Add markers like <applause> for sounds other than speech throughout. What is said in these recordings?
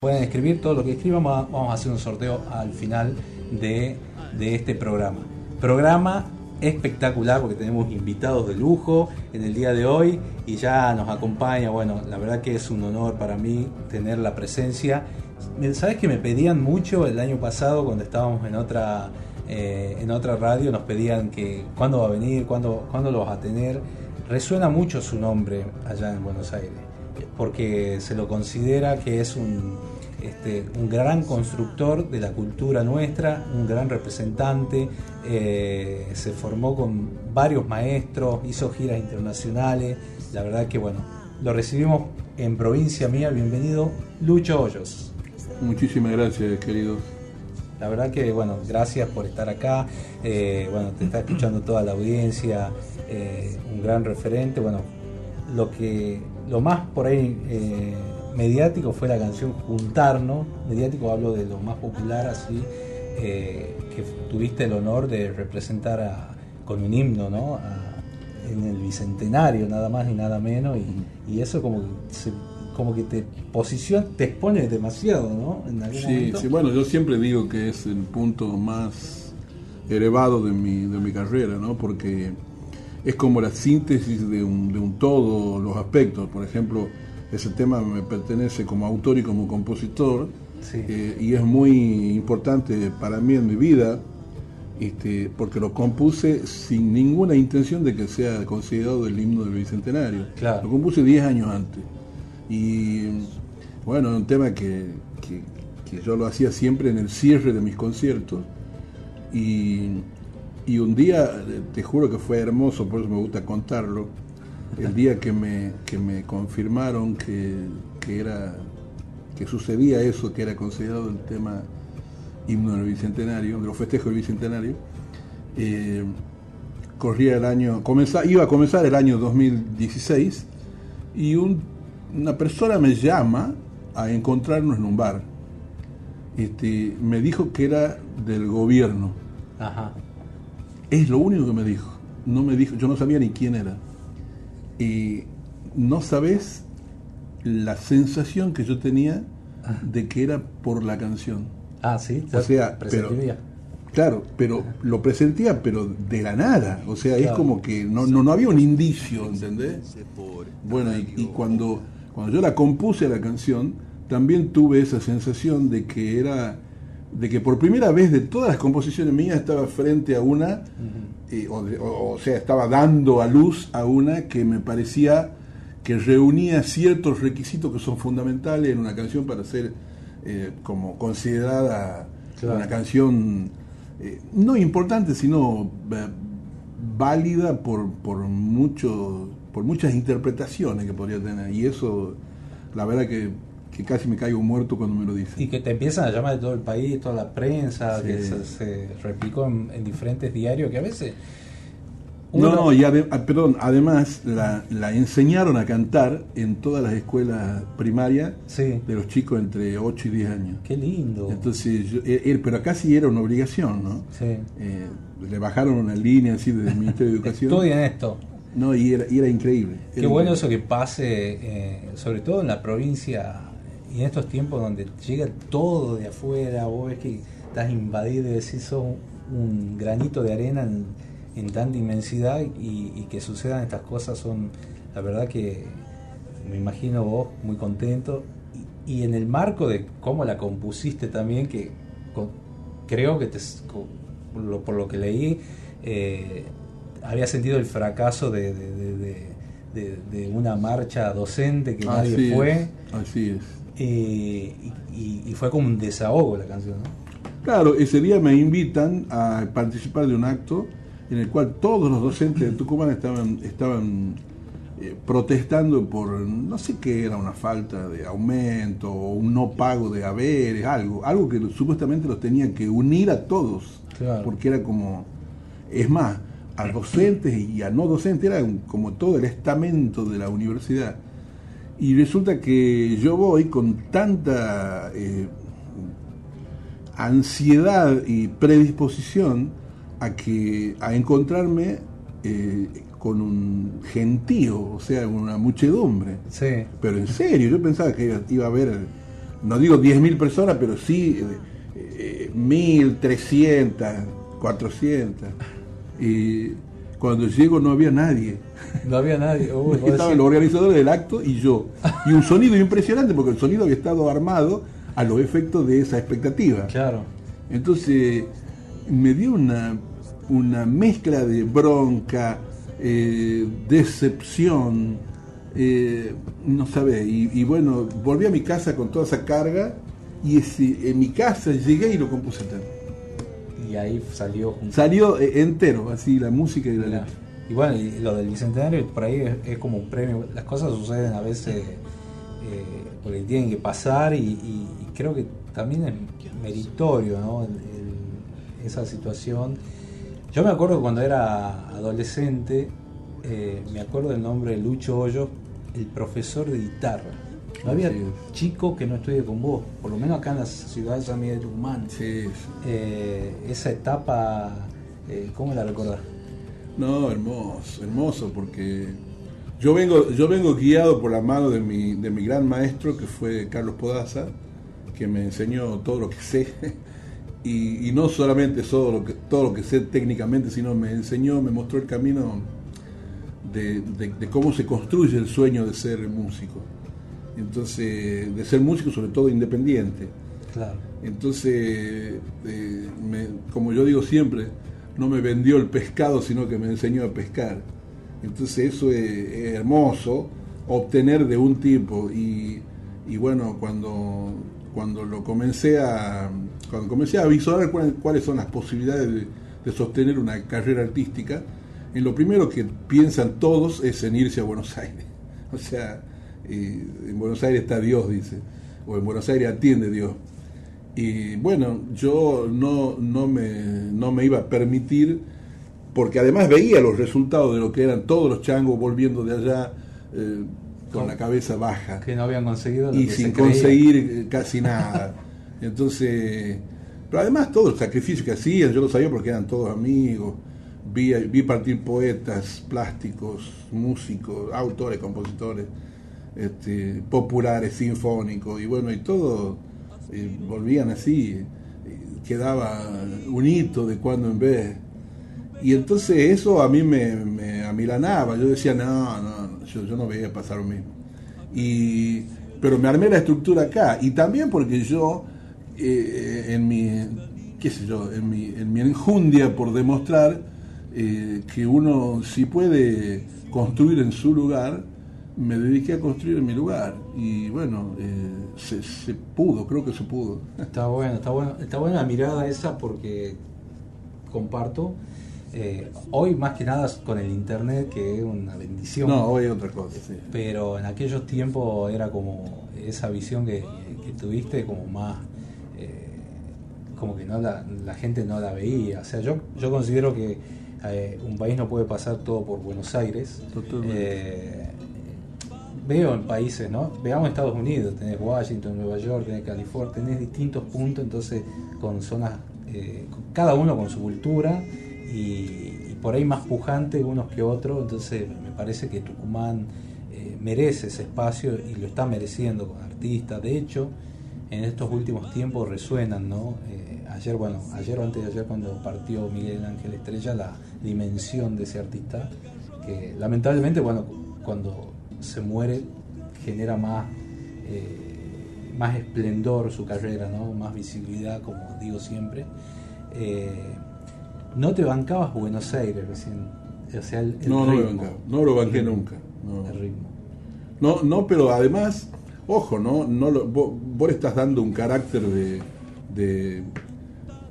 Pueden escribir todo lo que escriban, vamos a hacer un sorteo al final de, este programa. Programa espectacular porque tenemos invitados de lujo en el día de hoy y ya nos acompaña, bueno, la verdad que es un honor para mí tener la presencia. ¿Sabes que me pedían mucho el año pasado cuando estábamos en otra, eh, en otra radio? Nos pedían que cuándo va a venir, cuándo, cuándo lo vas a tener. Resuena mucho su nombre allá en Buenos Aires porque se lo considera que es un, este, un gran constructor de la cultura nuestra, un gran representante, eh, se formó con varios maestros, hizo giras internacionales, la verdad que bueno, lo recibimos en provincia mía, bienvenido Lucho Hoyos. Muchísimas gracias, querido. La verdad que, bueno, gracias por estar acá. Eh, bueno, te está escuchando toda la audiencia, eh, un gran referente. Bueno, lo que lo más por ahí eh, mediático fue la canción Juntarnos. Mediático hablo de lo más popular así, eh, que tuviste el honor de representar con un himno, ¿no? en el bicentenario, nada más ni nada menos, y, eso como que como que te posiciona, te expone demasiado, ¿no? sí, sí, bueno, yo siempre digo que es el punto más elevado de mi, de mi carrera, ¿no? Porque es como la síntesis de un, de un todo, los aspectos. Por ejemplo, ese tema me pertenece como autor y como compositor, eh, y es muy importante para mí en mi vida, este, porque lo compuse sin ninguna intención de que sea considerado el himno del Bicentenario. Lo compuse 10 años antes. Y bueno, un tema que, que, que yo lo hacía siempre en el cierre de mis conciertos. Y y un día, te juro que fue hermoso, por eso me gusta contarlo, el día que me, me confirmaron que, era que sucedía eso, que era considerado el tema himno del Bicentenario, de los festejos del Bicentenario, eh, corría el año, iba a comenzar el año 2016 y una persona me llama a encontrarnos en un bar. Este, me dijo que era del gobierno. Ajá. Es lo único que me dijo. No me dijo, yo no sabía ni quién era. Y no sabes la sensación que yo tenía ah. de que era por la canción. Ah, sí, o sea, pero, claro, pero lo presentía, pero de la nada. O sea, es como que no, no, no, había un indicio, ¿entendés? Bueno, y, y, cuando, cuando yo la compuse la canción, también tuve esa sensación de que era de que por primera vez de todas las composiciones mías estaba frente a una, eh, o, sea, estaba dando a luz a una que me parecía que reunía ciertos requisitos que son fundamentales en una canción para ser eh, como considerada una canción eh, no importante, sino válida por, por, mucho, por muchas interpretaciones que podría tener. Y eso, la verdad que que casi me caigo muerto cuando me lo dicen. Y que te empiezan a llamar de todo el país, toda la prensa, que se, replicó en, diferentes diarios, que a veces... No, no, y ah, perdón, además la, la, enseñaron a cantar en todas las escuelas primarias de los chicos entre 8 y 10 años. Qué lindo. Entonces, yo, él, e, e, pero acá sí era una obligación, ¿no? Sí. Eh, le bajaron una línea así desde el Ministerio de Educación. Estudien esto. No, y era, y era increíble. Qué bueno eso que pase, eh, sobre todo en la provincia y en estos tiempos donde llega todo de afuera, vos ves que estás invadido y decís sos un granito de arena en, tanta inmensidad y, que sucedan estas cosas son, la verdad que me imagino vos muy contento. Y, en el marco de cómo la compusiste también, que creo que te, por, lo, que leí, eh, había sentido el fracaso de, de, una marcha docente que nadie fue. Así es eh, y, fue como un desahogo la canción. Claro, ese día me invitan a participar de un acto en el cual todos los docentes de Tucumán estaban, estaban eh, protestando por, no sé qué era, una falta de aumento o un no pago de haberes, algo, algo que supuestamente los tenía que unir a todos, porque era como, es más, a docentes y a no docentes, era como todo el estamento de la universidad y resulta que yo voy con tanta eh, ansiedad y predisposición a que a encontrarme eh, con un gentío, o sea, una muchedumbre. Sí. Pero en serio, yo pensaba que iba, a haber no digo 10.000 personas, pero sí eh, 1.300, 400. Y cuando llego no había nadie. No había nadie. Estaban los organizadores del acto y yo. Y un sonido impresionante, porque el sonido había estado armado a los efectos de esa expectativa. Claro. Entonces me dio una, una mezcla de bronca, eh, decepción, eh, no sabe, y, bueno, volví a mi casa con toda esa carga y en mi casa llegué y lo compuse entero. Y ahí salió Salió eh, entero, así la música y la letra. Y bueno, y lo del bicentenario por ahí es, como un premio. Las cosas suceden a veces porque tienen que pasar y, creo que también es meritorio ¿no? esa situación. Yo me acuerdo cuando era adolescente, eh, me acuerdo del nombre de Lucho Hoyos, el profesor de guitarra. No había chico que no estudie con vos, por lo menos acá en la ciudad de Miguel de Tucumán. Sí, eh, esa etapa, eh, ¿cómo la recordás? No, hermoso, hermoso, porque yo vengo, yo vengo guiado por la mano de mi, de mi gran maestro, que fue Carlos Podaza, que me enseñó todo lo que sé. <laughs> Y, no solamente todo lo, que, todo lo que sé técnicamente, sino me enseñó, me mostró el camino de, cómo se construye el sueño de ser músico. Entonces, de ser músico sobre todo independiente. Claro. Entonces, eh, como yo digo siempre, no me vendió el pescado, sino que me enseñó a pescar. Entonces eso es, hermoso, obtener de un tipo. Y, bueno, cuando, cuando lo comencé a, cuando comencé a visualizar cuáles, son las posibilidades de, sostener una carrera artística, en lo primero que piensan todos es en irse a Buenos Aires. <laughs> O sea, eh, en Buenos Aires está Dios, dice, o en Buenos Aires atiende Dios. Y bueno, yo no, no, me, no me iba a permitir porque además veía los resultados de lo que eran todos los changos volviendo de allá eh, con la cabeza baja. Que no habían conseguido. y sin conseguir eh, casi nada. <laughs> Entonces, pero además todo el sacrificio que hacían, yo lo sabía porque eran todos amigos. Vi, vi partir poetas, plásticos, músicos, autores, compositores, este, populares, sinfónicos, y bueno, y todo eh, volvían así, quedaba un hito de cuando en vez y entonces eso a mí me, me amilanaba. Yo decía, no, no, yo, yo no voy a pasar lo mismo. Y, pero me armé la estructura acá. Y también porque yo, eh, en mi, qué sé yo, en mi, en mi enjundia por demostrar eh, que uno si puede construir en su lugar, me dediqué a construir en mi lugar. Y bueno, eh, se, se pudo, creo que se pudo. Está bueno, está bueno, está buena la mirada esa porque comparto eh, hoy más que nada con el internet que es una bendición. No, hoy es otra cosa. Pero en aquellos tiempos era como esa visión que, tuviste como más, eh, como que no la, gente no la veía. O sea, yo, yo considero que eh, un país no puede pasar todo por Buenos Aires. Veo en países, ¿no? Veamos Estados Unidos, tenés Washington, Nueva York, tenés California, tenés distintos puntos, entonces con zonas, cada uno con su cultura y, por ahí más pujante unos que otros, entonces me parece que Tucumán eh, merece ese espacio y lo está mereciendo con artistas. De hecho, en estos últimos tiempos resuenan, ¿no? Eh, ayer, bueno, ayer o antes de ayer cuando partió Miguel Ángel Estrella, la dimensión de ese artista, que lamentablemente, bueno, cuando se muere genera más, eh, más esplendor su carrera, ¿no? Más visibilidad, como digo siempre no te bancabas Buenos Aires recién. O sea, el, no, ritmo, no, lo banqué nunca. No. El ritmo. No, no, pero además, ojo, no, no lo, vos, estás dando un carácter de, de,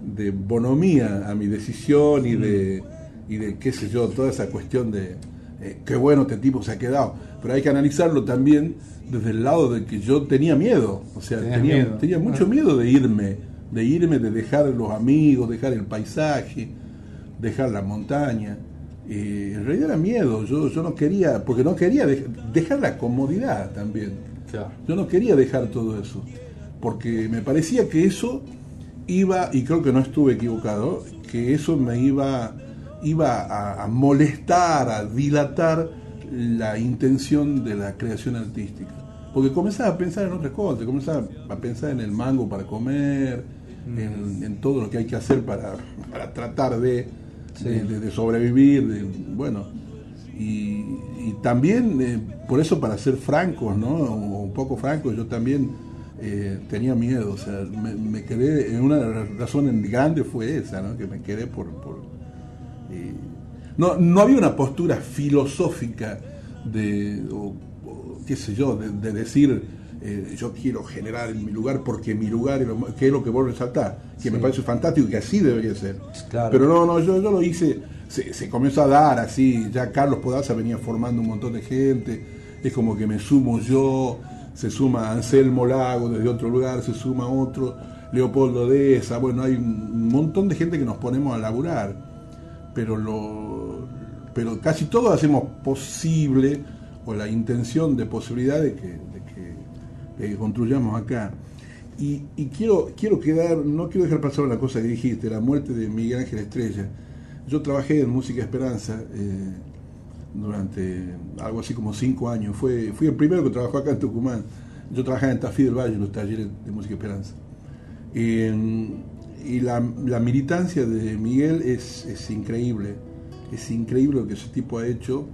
de, bonomía a mi decisión y de, y de, qué sé yo, toda esa cuestión de eh, qué bueno este tipo se ha quedado. Pero hay que analizarlo también desde el lado de que yo tenía miedo. O sea, tenía, tenía, mucho ah. miedo de irme, de irme, de dejar los amigos, dejar el paisaje dejar la montaña. en realidad era miedo, yo, yo no quería, porque no quería dejar la comodidad también. Yo no quería dejar todo eso, porque me parecía que eso iba, y creo que no estuve equivocado, que eso me iba, iba a, molestar, a dilatar la intención de la creación artística. porque comenzás a pensar en otras cosas, comenzás a pensar en el mango para comer, en, todo lo que hay que hacer para, para tratar de, de, sobrevivir, de, bueno, y, también eh, por eso para ser francos, ¿no? O un poco francos, yo también eh, tenía miedo, o sea, me, quedé, en una razón grande fue esa, ¿no? Que me quedé por... por eh, no, no había una postura filosófica de, qué sé yo, de, decir eh, yo quiero generar en mi lugar porque mi lugar es lo, que es lo que vos resaltás, que me parece fantástico y que así debería ser. Pero no, no, yo, yo lo hice, se, comenzó a dar así, ya Carlos Podaza venía formando un montón de gente, es como que me sumo yo, se suma Anselmo Lago desde otro lugar, se suma otro, Leopoldo Deza, bueno, hay un montón de gente que nos ponemos a laburar, pero lo pero casi todos hacemos posible o la intención de posibilidad de que, construyamos acá. Y, quiero, quiero quedar, no quiero dejar pasar una cosa que dijiste, la muerte de Miguel Ángel Estrella. Yo trabajé en Música Esperanza eh, durante algo así como cinco años. Fue, fui el primero que trabajó acá en Tucumán. Yo trabajaba en Tafí del Valle, en los talleres de Música Esperanza. Y la, militancia de Miguel es, es, increíble. Es increíble lo que ese tipo ha hecho,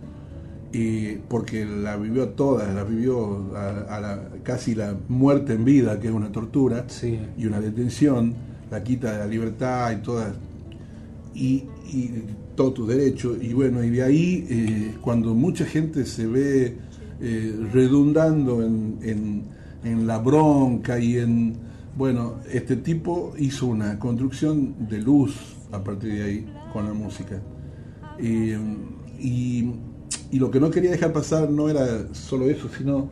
porque la vivió toda, la vivió a, la, casi la muerte en vida, que es una tortura, y una detención, la quita de la libertad y todas y, y todos tus derechos. Y bueno, y de ahí, eh, cuando mucha gente se ve eh, redundando en, en, la bronca y en, bueno, este tipo hizo una construcción de luz a partir de ahí con la música. y, y lo que no quería dejar pasar no era solo eso, sino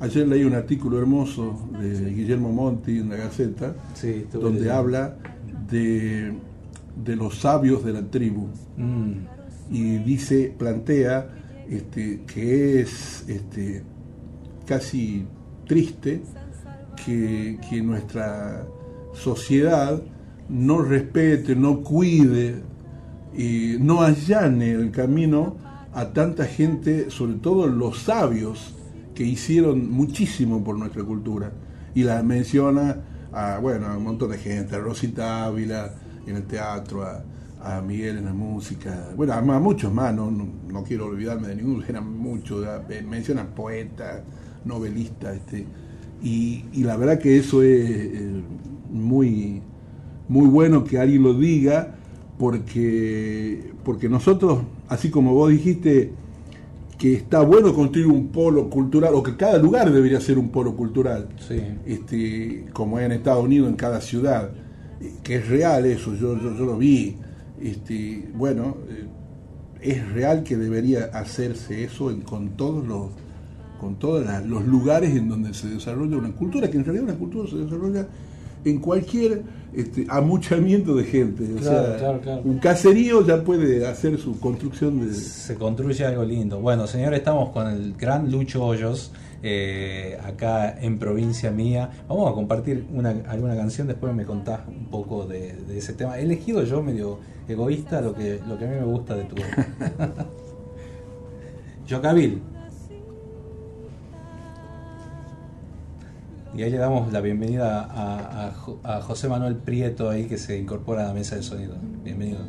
ayer leí un artículo hermoso de Guillermo Monti en la Gaceta, donde habla de de los sabios de la tribu. Mm. Y dice, plantea este, que es este, casi triste que, nuestra sociedad no respete, no cuide, y no allane el camino a tanta gente, sobre todo los sabios, que hicieron muchísimo por nuestra cultura. Y la menciona a, bueno, a un montón de gente, a Rosita Ávila, en el teatro, a, Miguel en la música, bueno, a, muchos más, no, no, quiero olvidarme de ninguno, eran muchos, mencionan poetas, novelistas, este, y, la verdad que eso es muy, muy bueno que alguien lo diga, porque, porque nosotros, así como vos dijiste, que está bueno construir un polo cultural, o que cada lugar debería ser un polo cultural, este, como es en Estados Unidos, en cada ciudad que es real eso, yo, yo, lo vi, este, bueno, eh, es real que debería hacerse eso con todos los con todos los lugares en donde se desarrolla una cultura, que en realidad una cultura se desarrolla en cualquier este, amuchamiento de gente. O sea, un caserío ya puede hacer su construcción de... Se construye algo lindo. Bueno, señores, estamos con el gran Lucho Hoyos eh, acá en provincia mía. Vamos a compartir una, alguna canción, después me contás un poco de, ese tema. He elegido yo medio egoísta lo que, lo que a mí me gusta de tu... Yocabil. <laughs> Y ahí le damos la bienvenida a, José Manuel Prieto ahí que se incorpora a la mesa de sonido. Bienvenido.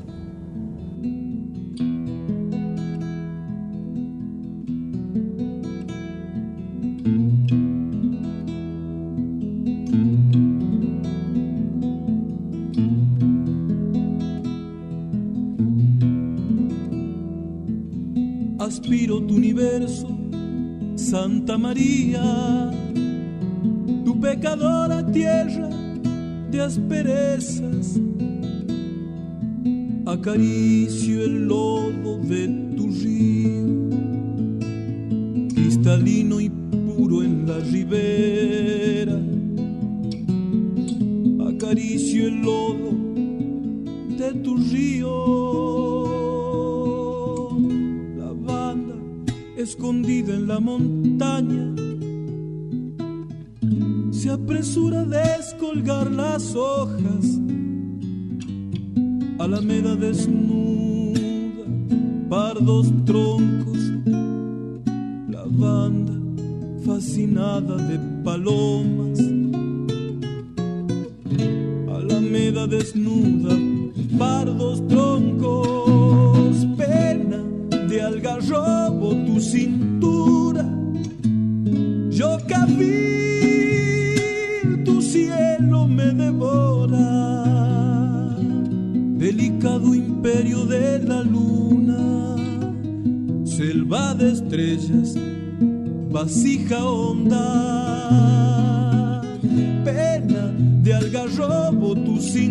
Santa María, tu pecadora tierra de asperezas. Acaricio el lodo de tu río, cristalino y puro en la ribera. Acaricio el lodo de tu río escondida en la montaña, apresura a descolgar las hojas, alameda desnuda, pardos troncos, lavanda fascinada de palomas. Alameda desnuda, pardos troncos, pena de algarrobo estrellas vasija honda, pena de algarrobo tu cintura,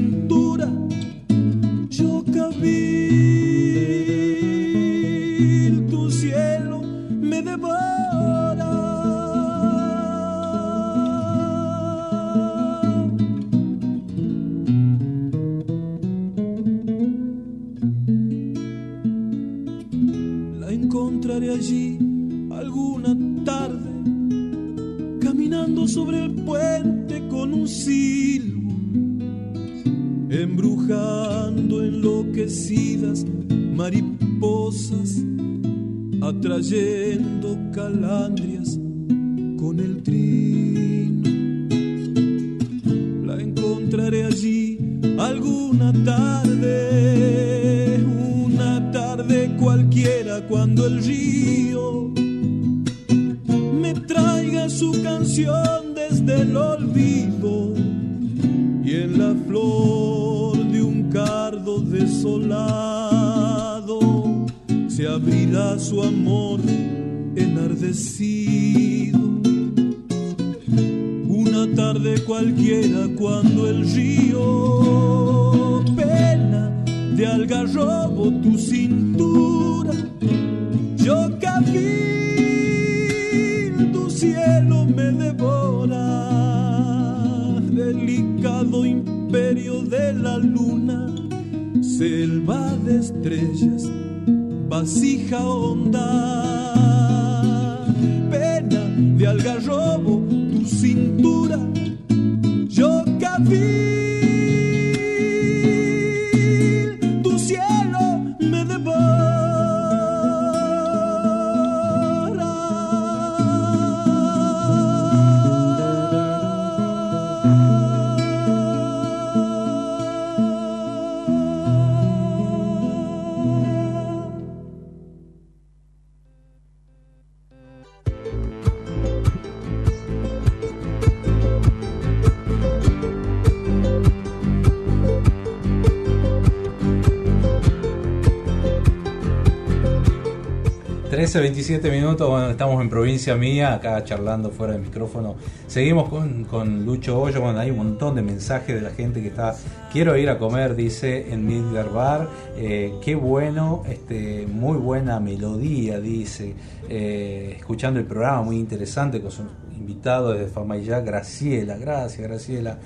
17 minutos, bueno, estamos en provincia mía, acá charlando fuera del micrófono. Seguimos con, con Lucho Hoyo, bueno, hay un montón de mensajes de la gente que está, quiero ir a comer, dice en Midler Bar, eh, qué bueno, este, muy buena melodía, dice, eh, escuchando el programa, muy interesante, con su invitado desde Famayá, Graciela, gracias Graciela.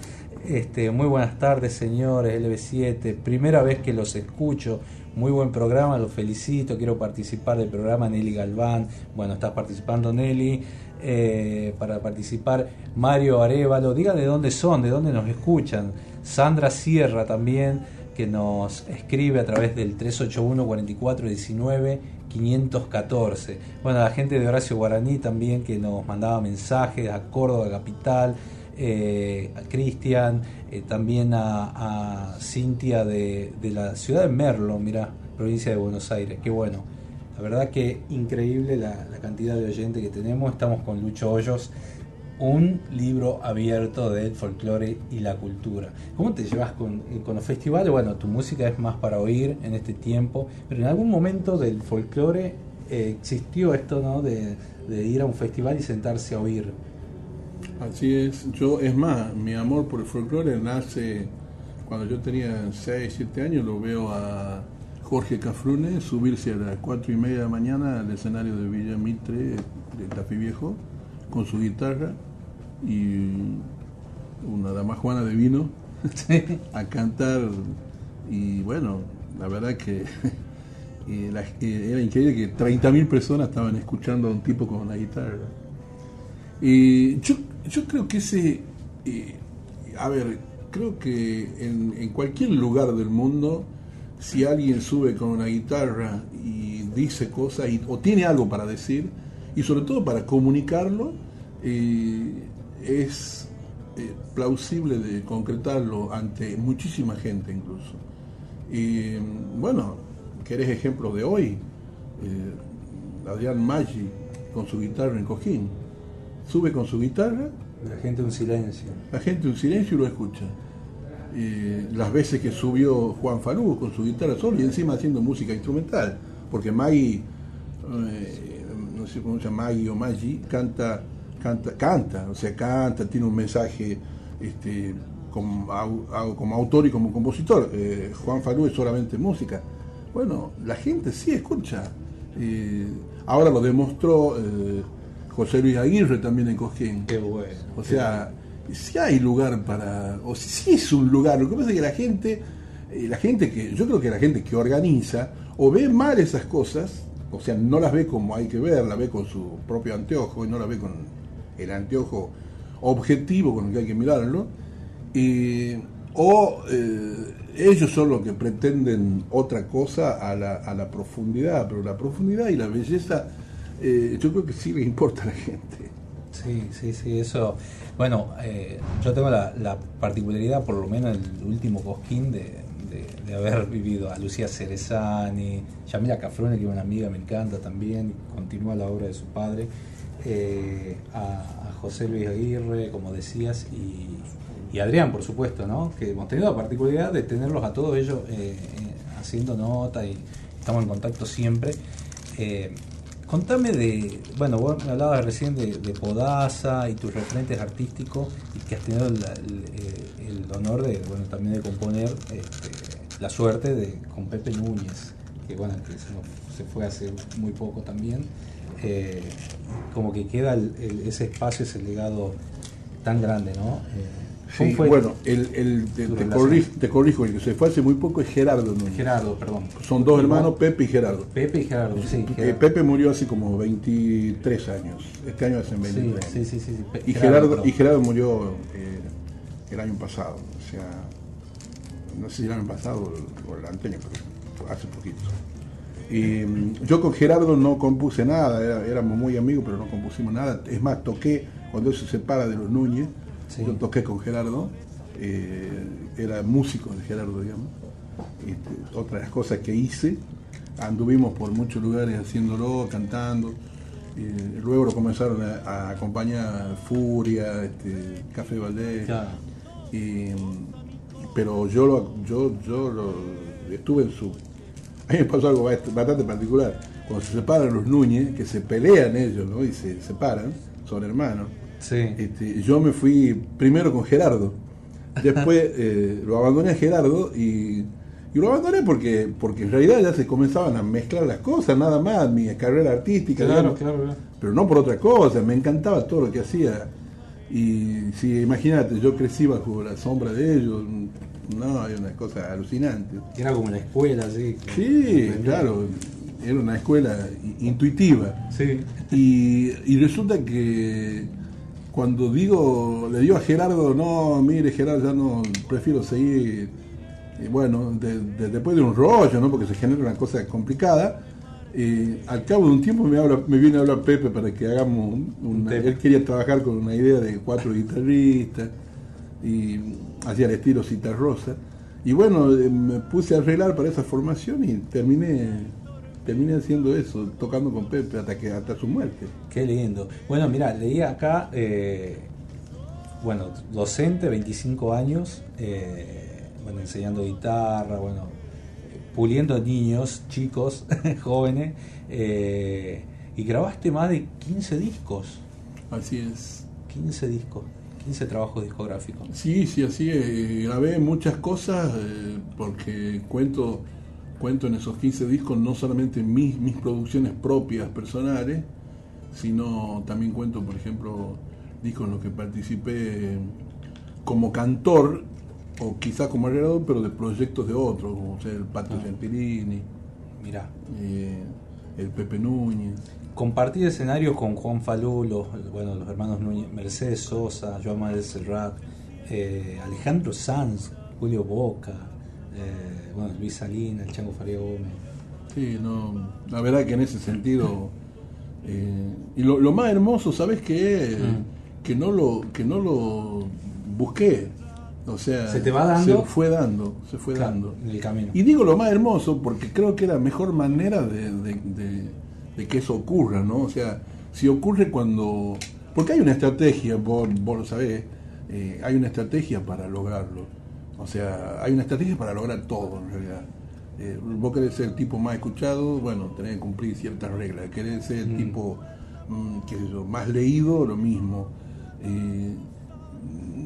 Este, muy buenas tardes señores, LB7, primera vez que los escucho, muy buen programa, los felicito. Quiero participar del programa Nelly Galván. Bueno, estás participando, Nelly. Eh, para participar, Mario Arevalo. Digan de dónde son, de dónde nos escuchan. Sandra Sierra también, que nos escribe a través del 381 44 19 514. Bueno, la gente de Horacio Guaraní también que nos mandaba mensajes a Córdoba Capital eh, a Cristian, eh, también a, Cintia de, la ciudad de Merlo, mira, provincia de Buenos Aires, qué bueno. La verdad que increíble la, cantidad de oyentes que tenemos. Estamos con Lucho Hoyos, un libro abierto del folclore y la cultura. ¿Cómo te llevas con, eh, los festivales? Bueno, tu música es más para oír en este tiempo, pero en algún momento del folclore eh, existió esto, ¿no? De ir a un festival y sentarse a oír. Así es, yo, es más, mi amor por el folclore nace cuando yo tenía 6, 7 años, lo veo a Jorge Cafrune subirse a las 4 y media de la mañana al escenario de Villa Mitre, de Tafí Viejo, con su guitarra y una dama Juana de vino <laughs> a cantar. Y bueno, la verdad que <laughs> era increíble que 30.000 personas estaban escuchando a un tipo con una guitarra. Y yo, yo creo que ese, eh, a ver, creo que en, en cualquier lugar del mundo, si alguien sube con una guitarra y dice cosas y- o tiene algo para decir, y sobre todo para comunicarlo, y es eh, plausible de concretarlo ante muchísima gente incluso. Bueno, ¿querés ejemplos de hoy? Eh, Adrián Maggi con su guitarra en Cojín. Sube con su guitarra. La gente un silencio. La gente un silencio y lo escucha. las veces que subió Juan Falú con su guitarra solo y encima haciendo música instrumental. Porque Maggi, eh, no sé cómo se llama, Maggi o Maggi, canta canta, canta, o sea, canta, tiene un mensaje este, como, como autor y como compositor. Eh, Juan Falú es solamente música. Bueno, la gente sí escucha. Eh, ahora lo demostró José Luis Aguirre también en Cosquín. Qué bueno. O sea, si hay lugar para, o si es un lugar, lo que pasa es que la gente, la gente que, yo creo que la gente que organiza o ve mal esas cosas, o sea, no las ve como hay que ver, la ve con su propio anteojo y no la ve con el anteojo objetivo con el que hay que mirarlo, o eh, ellos son los que pretenden otra cosa a la, a la profundidad, pero la profundidad y la belleza eh, yo creo que sí le importa a la gente. Sí, sí, sí, eso. Bueno, eh, yo tengo la, particularidad, por lo menos el último cosquín, de, haber <laughs> vivido a Lucía Cerezani, Yamila Cafrone, que es una amiga, me encanta también, continúa la obra de su padre. Eh, a, José Luis Aguirre, como decías, y, Adrián, por supuesto, ¿no? que hemos tenido la particularidad de tenerlos a todos ellos haciendo nota y estamos en contacto siempre. Contame de, bueno, vos me hablabas recién de, Podaza y tus referentes artísticos y que has tenido el, honor de, bueno, también de componer este, la suerte de con Pepe Núñez, que bueno, que se fue hace muy poco también. Eh, como que queda ese espacio, ese legado tan grande, ¿no? Eh, bueno, el, te, corrijo, el que se fue hace muy poco es Gerardo Gerardo, perdón. Son dos hermanos, Pepe y Gerardo. Pepe y Gerardo, sí. Eh, Pepe murió hace como 23 años. Este año hace 23 sí, Sí, sí, y, Gerardo, y Gerardo murió el año pasado. O sea, no sé si el año pasado o el anterior, pero hace poquito. Y mm, yo con Gerardo no compuse nada, éramos muy amigos, pero no compusimos nada. Es más, toqué, cuando él se separa de los Núñez, yo toqué con Gerardo, eh, era músico de Gerardo, digamos. Este, otra de las cosas que hice, anduvimos por muchos lugares haciéndolo, cantando. luego lo comenzaron a, acompañar Furia, este, Café Valdés. pero yo, yo, yo estuve en su a mí me pasó algo bastante particular. Cuando se separan los Núñez, que se pelean ellos, ¿no? Y se separan, son hermanos. Sí. Este, yo me fui primero con Gerardo. Después <laughs> eh, lo abandoné a Gerardo y, lo abandoné porque, porque en realidad ya se comenzaban a mezclar las cosas, nada más, mi carrera artística. Claro, claro, Pero no por otra cosa, me encantaba todo lo que hacía. Y si imagínate, yo crecí bajo la sombra de ellos, no, hay una cosa alucinante. Era como una escuela, sí. Sí, claro, era una escuela intuitiva. Sí. Y, resulta que cuando digo, le digo a Gerardo, no, mire Gerardo, ya no, prefiero seguir, bueno, después de un rollo, ¿no? Porque se genera una cosa complicada. al cabo de un tiempo me, habla, me viene a hablar Pepe para que hagamos una, él quería trabajar con una idea de cuatro guitarristas y hacía el estilo Cita Rosa. Y bueno, eh, me puse a arreglar para esa formación y terminé terminé haciendo eso, tocando con Pepe hasta que hasta su muerte. Qué lindo. Bueno, mira, leí acá, eh, bueno, docente, 25 años, eh, bueno, enseñando guitarra, bueno, puliendo niños, chicos, <laughs> jóvenes, y grabaste más de 15 discos. Así es. 15 discos. 15 trabajos discográficos. Sí, sí, así es. Grabé muchas cosas eh, porque cuento, cuento en esos 15 discos no solamente mis, mis producciones propias, personales, sino también cuento, por ejemplo, discos en los que participé como cantor o quizá como arreglador, pero de proyectos de otros, como sea el Pato ah. Gentilini, Mirá. Eh, el Pepe Núñez. Compartir escenario con Juan Falú, los, bueno, los hermanos Mercedes Sosa, Joan Manuel Serrat, eh, Alejandro Sanz, Julio Boca, eh, bueno, Luis Salina, el Chango Faria Gómez. Sí, no, la verdad que en ese sentido Eh, y lo, lo más hermoso, ¿sabes qué? Mm. Que, no lo, que no lo busqué. O sea, Se te va dando. Se fue dando, se fue Claro, dando. en el camino. Y digo lo más hermoso porque creo que es la mejor manera de, de- de- de que eso ocurra, ¿no? O sea, si ocurre cuando... Porque hay una estrategia, vos, vos lo sabés, eh, hay una estrategia para lograrlo. O sea, hay una estrategia para lograr todo en realidad. Eh, vos querés ser el tipo más escuchado, bueno, tenés que cumplir ciertas reglas. Querés ser el tipo, mm, qué sé yo, más leído, lo mismo. Eh,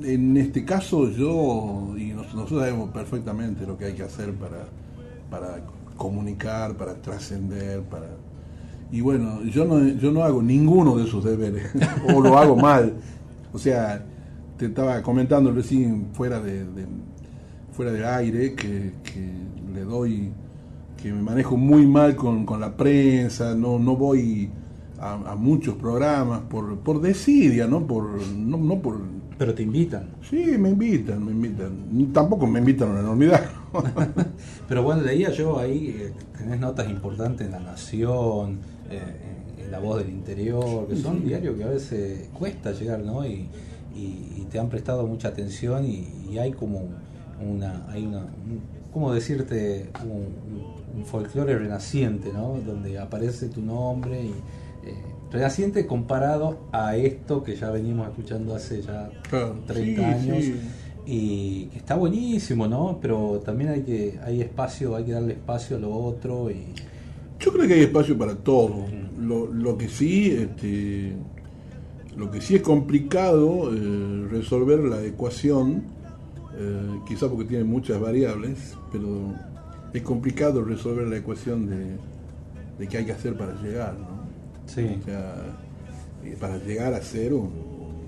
en este caso yo y nos- nosotros sabemos perfectamente lo que hay que hacer para, para comunicar, para trascender, para y bueno, yo no yo no hago ninguno de esos deberes <laughs> o lo hago mal. O sea, te estaba comentando recién fuera de, de- fuera de aire que, que le doy que me manejo muy mal con, con la prensa, no no voy a, a muchos programas por por desidia, no por no, no por Pero te invitan. Sí, me invitan, me invitan. Tampoco me invitan a una enormidad. <laughs> Pero bueno, leía yo ahí, eh, tenés notas importantes en La Nación, eh, en, en La Voz del Interior, que son diarios que a veces cuesta llegar, ¿no? Y, y- y te han prestado mucha atención y, y hay como una, hay una, un- ¿cómo decirte? Un, folclore renaciente, ¿no? Donde aparece tu nombre y... eh, renaciente comparado a esto que ya venimos escuchando hace ya Claro, 30 sí, años sí. y que está buenísimo, ¿no? Pero también hay que hay espacio, hay que darle espacio a lo otro y Yo creo que hay espacio para todo. Lo, lo que sí, este, lo que sí es complicado eh, resolver la ecuación, eh, quizá porque tiene muchas variables, pero es complicado resolver la ecuación de, de qué hay que hacer para llegar, ¿no? sí, O sea, eh, para llegar a ser un,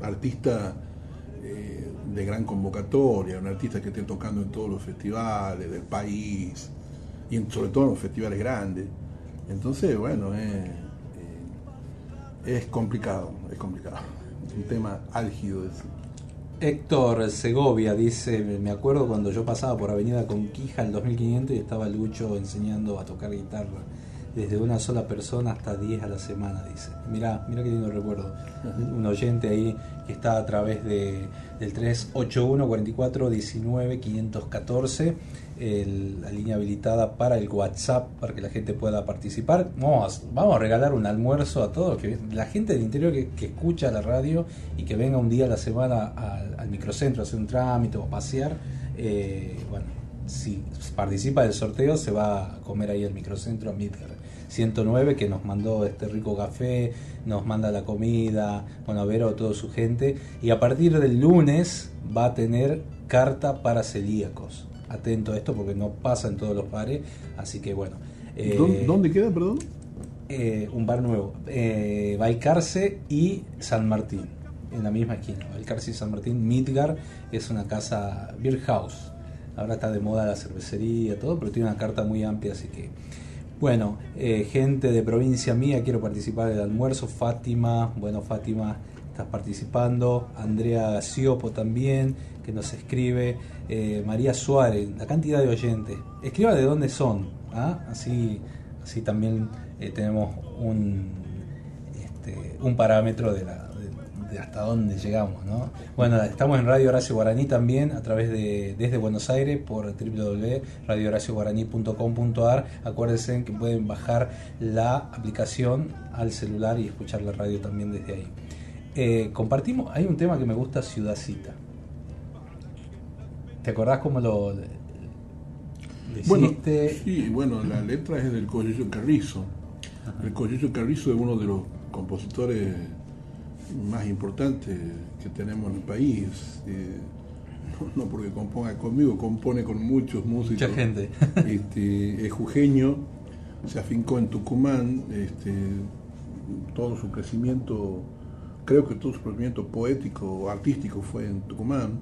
artista eh, de gran convocatoria, un artista que esté tocando en todos los festivales del país y en- sobre todo en los festivales grandes. Entonces, bueno, eh, eh, es complicado, es complicado. Es <laughs> un tema álgido. Héctor Segovia dice, me acuerdo cuando yo pasaba por Avenida Conquija el 2500 y estaba Lucho enseñando a tocar guitarra. Desde una sola persona hasta 10 a la semana, dice. Mirá, mirá qué lindo recuerdo. Un oyente ahí que está a través de, del 381 44 19 514, la línea habilitada para el WhatsApp, para que la gente pueda participar. Vamos, vamos a regalar un almuerzo a todos, la gente del interior que, que escucha la radio y que venga un día a la semana al, microcentro a hacer un trámite o a pasear, eh, bueno, si participa del sorteo se va a comer ahí al microcentro a Midgar 109 que nos mandó este rico café, nos manda la comida, bueno, a ver a toda su gente y a partir del lunes va a tener carta para celíacos. Atento a esto porque no pasa en todos los bares, así que bueno. eh, ¿Dónde, queda, perdón? eh, un bar nuevo, eh, y San Martín, en la misma esquina. Balcarce y San Martín, Midgar es una casa beer house. Ahora está de moda la cervecería, todo, pero tiene una carta muy amplia, así que. Bueno, eh, gente de provincia mía, quiero participar del almuerzo. Fátima, bueno, Fátima, estás participando. Andrea Gaciopo también, que nos escribe. Eh, María Suárez, la cantidad de oyentes. Escriba de dónde son, ¿ah? así, así también eh, tenemos un, este, un parámetro de, la, de hasta dónde llegamos. ¿no? Bueno, estamos en Radio Horacio Guaraní también, a través de desde Buenos Aires por www.radiohoracioguaraní.com.ar. Acuérdense que pueden bajar la aplicación al celular y escuchar la radio también desde ahí. Eh, compartimos, hay un tema que me gusta, Ciudadcita. ¿Te acordás cómo lo lo Bueno, hiciste? sí, bueno, la letra es del Collillo Carrizo. El Collillo Carrizo es uno de los compositores más importantes que tenemos en el país. Eh, no, no porque componga conmigo, compone con muchos músicos. Mucha gente. <laughs> Este, es jujeño, se afincó en Tucumán, este, todo su crecimiento, creo que todo su crecimiento poético, artístico fue en Tucumán.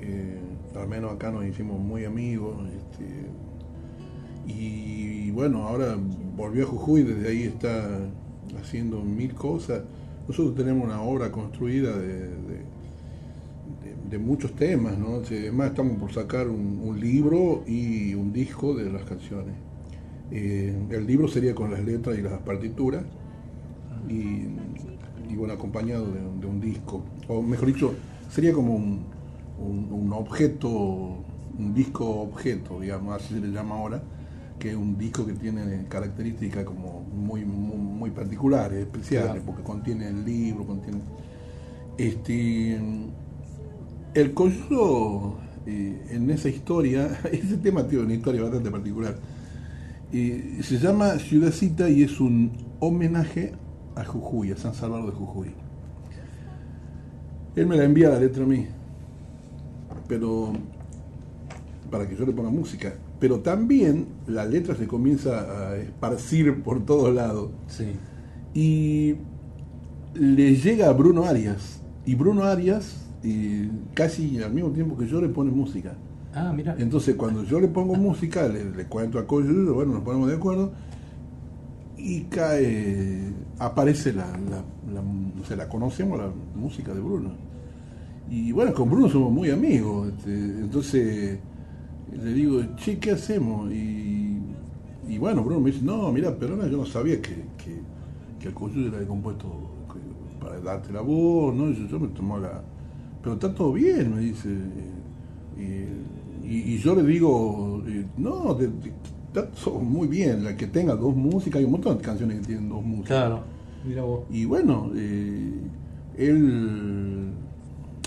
Eh, al menos acá nos hicimos muy amigos. este, y bueno, ahora volvió a Jujuy, desde ahí está haciendo mil cosas. Nosotros tenemos una obra construida de, muchos temas, ¿no? Además estamos por sacar un, un libro y un disco de las canciones. Eh, el libro sería con las letras y las partituras y, y bueno, acompañado de, de un disco, o mejor dicho, sería como un, un- un objeto, un disco objeto, digamos, así se le llama ahora, que es un disco que tiene características como muy, muy, muy particulares, especiales, Claro. porque contiene el libro, contiene... Este, el Coyudo, eh, en esa historia, <laughs> ese tema tiene una historia bastante particular. Eh, se llama Ciudadcita y es un homenaje a Jujuy, a San Salvador de Jujuy. Él me la envía la letra a mí, pero para que yo le ponga música. Pero también la letra se comienza a esparcir por todos lados Sí. y le llega a Bruno Arias. Y Bruno Arias, eh, casi al mismo tiempo que yo, le pone música. Ah, mira. Entonces, cuando yo le pongo música, le, le cuento a Coyo, bueno, nos ponemos de acuerdo, y cae, aparece la, la, la- la conocemos, la música de Bruno. Y bueno, con Bruno somos muy amigos, este, entonces le digo, che, ¿qué hacemos? Y, y bueno, Bruno me dice, no, mira, perdona, yo no sabía que, que, que el Coyo era compuesto para darte la voz, ¿no? Y yo, me tomo la... Pero está todo bien, me dice. Y, y- yo le digo, eh, no, de- de- está todo muy bien, la que tenga dos músicas, hay un montón de canciones que tienen dos músicas. Claro. Mira vos. Y bueno, eh, él,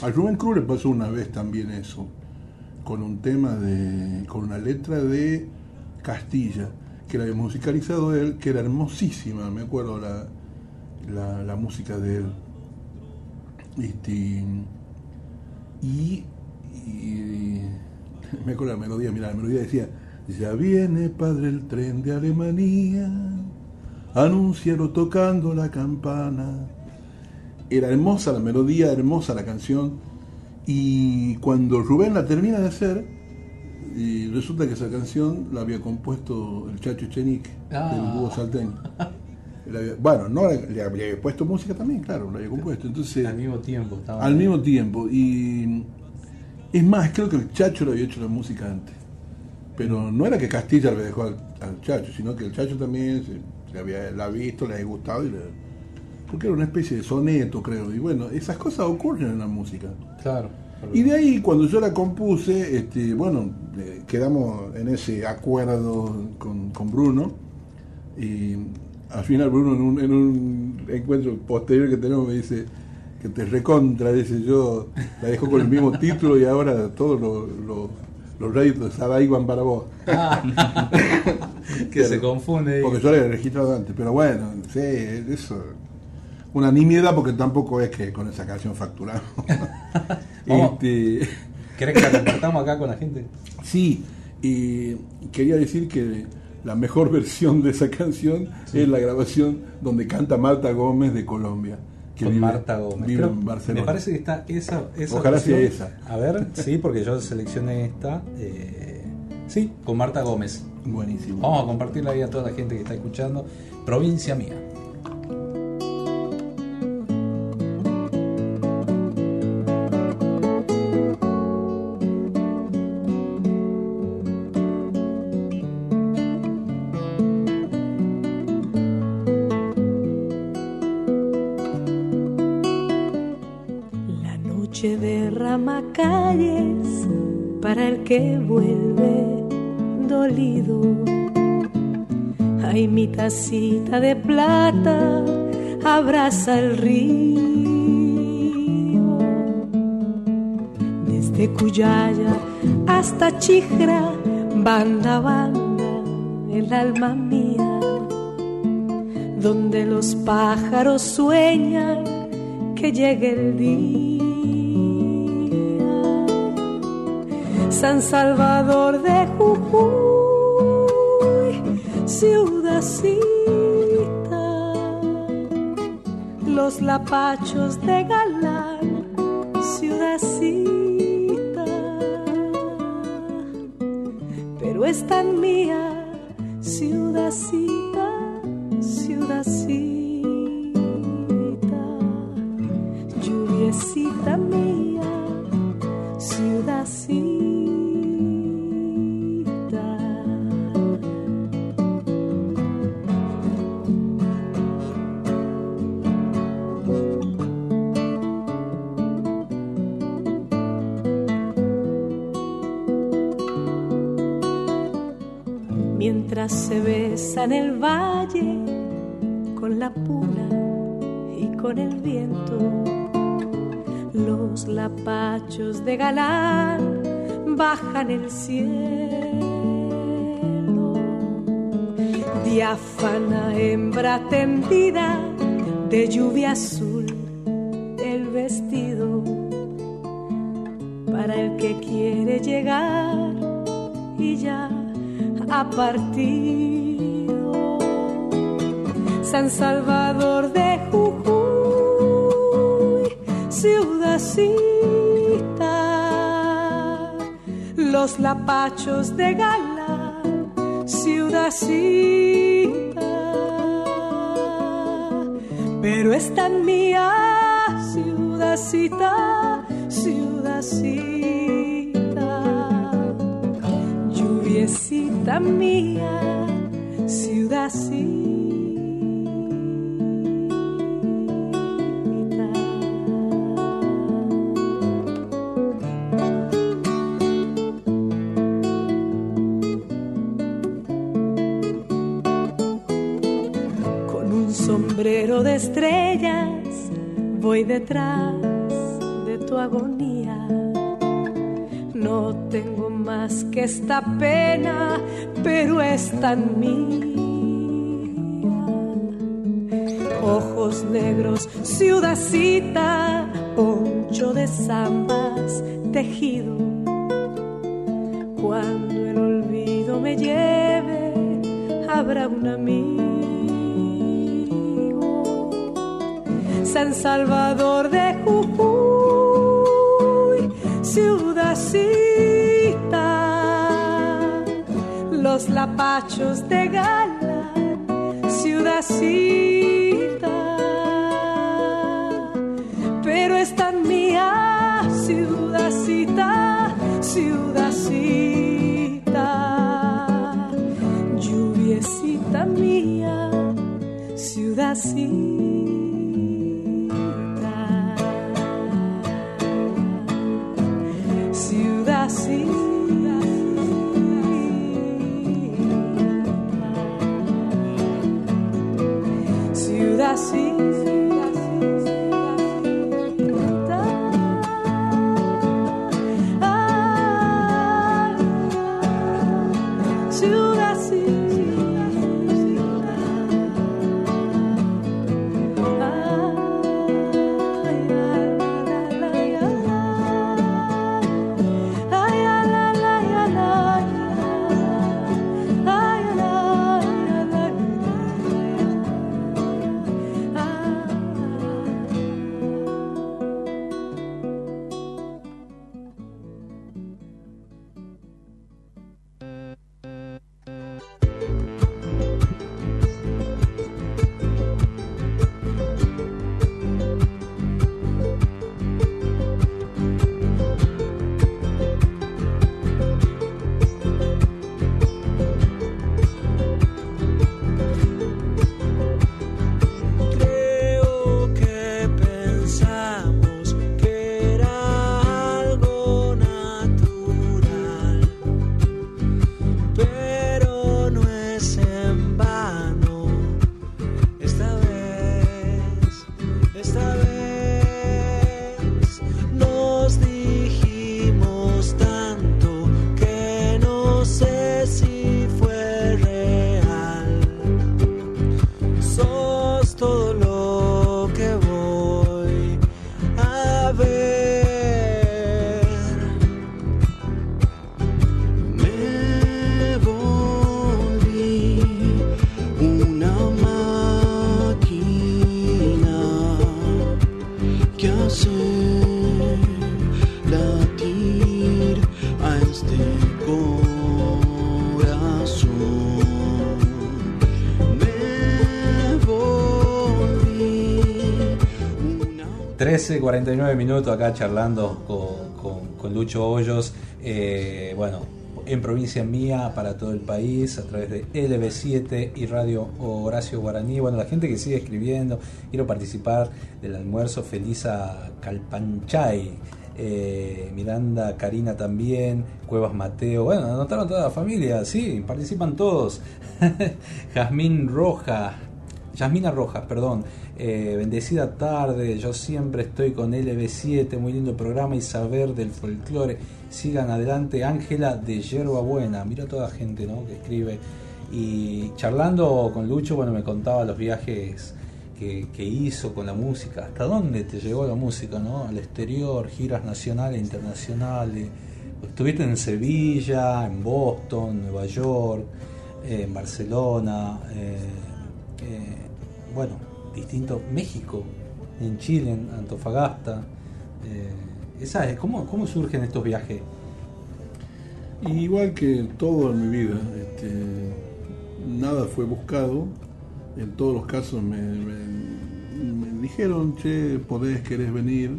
a Rubén Cruz le pasó una vez también eso, con un tema de, con una letra de Castilla, que la había musicalizado él, que era hermosísima, me acuerdo la, la, la música de él. Este, y, y <laughs> me acuerdo la melodía, mira, la melodía decía, ya viene padre el tren de Alemania, anúncialo tocando la campana. Era hermosa la melodía, hermosa la canción, y cuando Rubén la termina de hacer, y resulta que esa canción la había compuesto el Chacho Chenique, Ah. del Búho Salteño. Bueno, no le, le había puesto música también, claro, la había compuesto. Entonces, Al mismo tiempo. Estaba al mismo tiempo. Y es más, creo que el Chacho le había hecho la música antes. Pero no era que Castilla le dejó al, al Chacho, sino que el Chacho también se, se había, la había visto, le había gustado. Y le- porque era una especie de soneto, creo. Y bueno, esas cosas ocurren en la música. Claro. Y de ahí, cuando yo la compuse, este, bueno, eh, quedamos en ese acuerdo con, con Bruno. Y al final Bruno en un, en un encuentro posterior que tenemos me dice que te recontra, dice yo, la dejo con el mismo título y ahora todos los, los, los réditos de Sara iban para vos. Ah. <laughs> que se confunde. Porque yo la había registrado antes, pero bueno, sí, eso. Una nimiedad porque tampoco es que con esa canción facturamos. <laughs> Este, ¿Querés que la compartamos acá con la gente? Sí, y quería decir que la mejor <laughs> versión de esa canción es la grabación donde canta Marta Gómez de Colombia. Que con vive- Marta Gómez. Vive Creo- en Barcelona. Me parece que está esa. esa Ojalá sea esa. A ver, sí, porque yo seleccioné esta. eh, sí, con Marta Gómez. Buenísimo. Vamos a compartirla ahí a toda la gente que está escuchando. Provincia mía. El que vuelve dolido. Ay, mi tacita de plata abraza el río. Desde Cuyaya hasta Chijra, banda banda, el alma mía, donde los pájaros sueñan que llegue el día. San Salvador de Jujuy, ciudadcita, los lapachos de Galán, ciudadcita, pero es tan mía, ciudadcita, en el valle con la puna y con el viento. Los lapachos de galán bajan el cielo. Diáfana hembra tendida de lluvia azul el vestido para el que quiere llegar y ya ha partido. San Salvador de Jujuy, ciudadcita, los lapachos de Gala, ciudadcita, pero es tan mía, ciudadcita, ciudadcita, lluviecita mía, ciudadcita. Voy detrás de tu agonía. No tengo más que esta pena, pero es tan mía. Ojos negros, ciudadcita, poncho de zambas, tejido. Cuando el olvido me lleve, habrá un amigo. San Salvador de Jujuy, ciudadcita, los lapachos de 13, 49 minutos acá charlando con, con- con Lucho Hoyos. Eh, bueno, en provincia mía, para todo el país, a través de LB7 y Radio Horacio Guaraní. Bueno, la gente que sigue escribiendo, quiero participar del almuerzo. Felisa Calpanchay eh, Miranda, Karina también, Cuevas Mateo, bueno, anotaron toda la familia, sí, participan todos. <laughs> Jazmín Roja, Yasmina Rojas, perdón, eh, bendecida tarde, yo siempre estoy con LB7, muy lindo programa y saber del folclore. Sigan adelante, Ángela de Yerba Buena, mira toda la gente ¿no? que escribe. Y charlando con Lucho, bueno, me contaba los viajes que, hizo con la música, hasta dónde te llegó la música, ¿no? Al exterior, giras nacionales e internacionales. Estuviste en Sevilla, en Boston, Nueva York, eh, en Barcelona, eh, bueno, distinto, México, en Chile, en Antofagasta. esa es, ¿cómo, ¿Cómo surgen estos viajes? Igual que todo en mi vida, este, nada fue buscado, en todos los casos me, dijeron, che, podés, querés venir,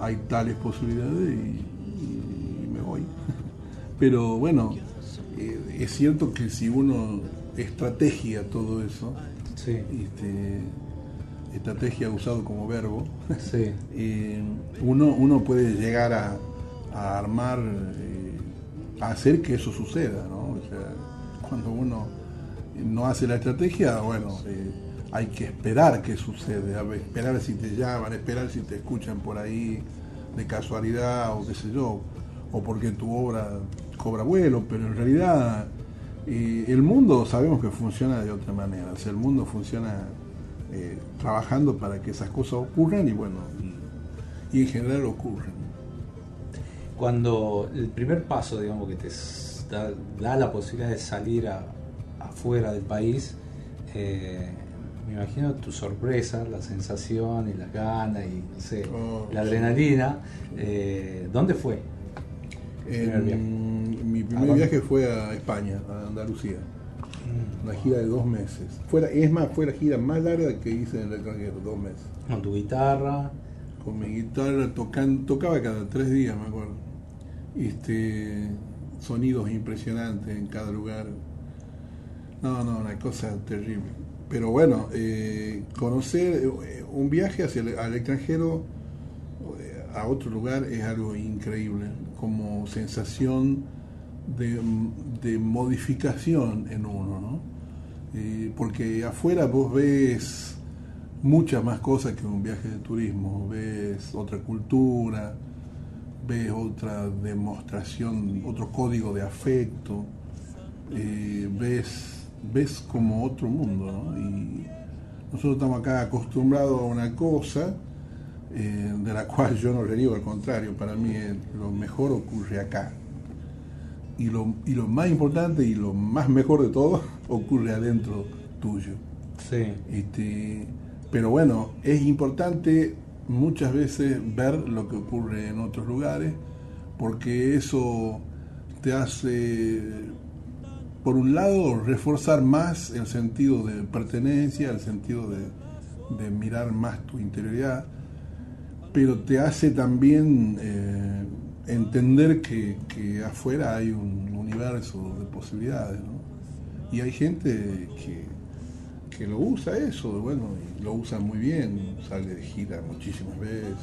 hay tales posibilidades y, me voy. <laughs> Pero bueno, eh, es cierto que si uno estrategia todo eso, este, estrategia usado como verbo, eh, <laughs> uno, uno puede llegar a, armar, eh, a hacer que eso suceda, ¿no? O sea, cuando uno no hace la estrategia, bueno, eh, hay que esperar que sucede, esperar si te llaman, esperar si te escuchan por ahí de casualidad o qué sé yo, o porque tu obra cobra vuelo, pero en realidad eh, el mundo sabemos que funciona de otra manera, o sea, el mundo funciona eh, trabajando para que esas cosas ocurran y bueno, y, en general ocurren. Cuando el primer paso, digamos, que te da la posibilidad de salir a, fuera del país, eh, me imagino tu sorpresa, la sensación y las ganas y no sé, oh, la adrenalina. Eh, ¿Dónde fue? mi primer viaje fue a España, a Andalucía. Una gira de dos meses. Fue es más, fue la gira más larga que hice en el extranjero, dos meses. ¿Con tu guitarra? Con mi guitarra, tocan, tocaba cada tres días, me acuerdo. Este, sonidos impresionantes en cada lugar no, no, una cosa terrible. Pero bueno, eh, conocer eh, un viaje hacia el, al extranjero, eh, a otro lugar, es algo increíble, como sensación de, modificación en uno, ¿no? porque afuera vos ves muchas más cosas que un viaje de turismo, ves otra cultura, ves otra demostración, otro código de afecto, ves ves como otro mundo, ¿no? Y nosotros estamos acá acostumbrados a una cosa eh, de la <laughs> cual yo no le digo al contrario, para mí lo mejor ocurre acá. Y lo, y lo más importante y lo más mejor de todo <laughs> ocurre adentro tuyo. Sí. Este, pero bueno, es importante muchas veces ver lo que ocurre en otros lugares, porque eso te hace por un lado, reforzar más el sentido de pertenencia, el sentido de, mirar más tu interioridad, pero te hace también eh, entender que, afuera hay un universo de posibilidades. Y hay gente que, que lo usa eso, bueno, y lo usa muy bien, sale de gira muchísimas veces.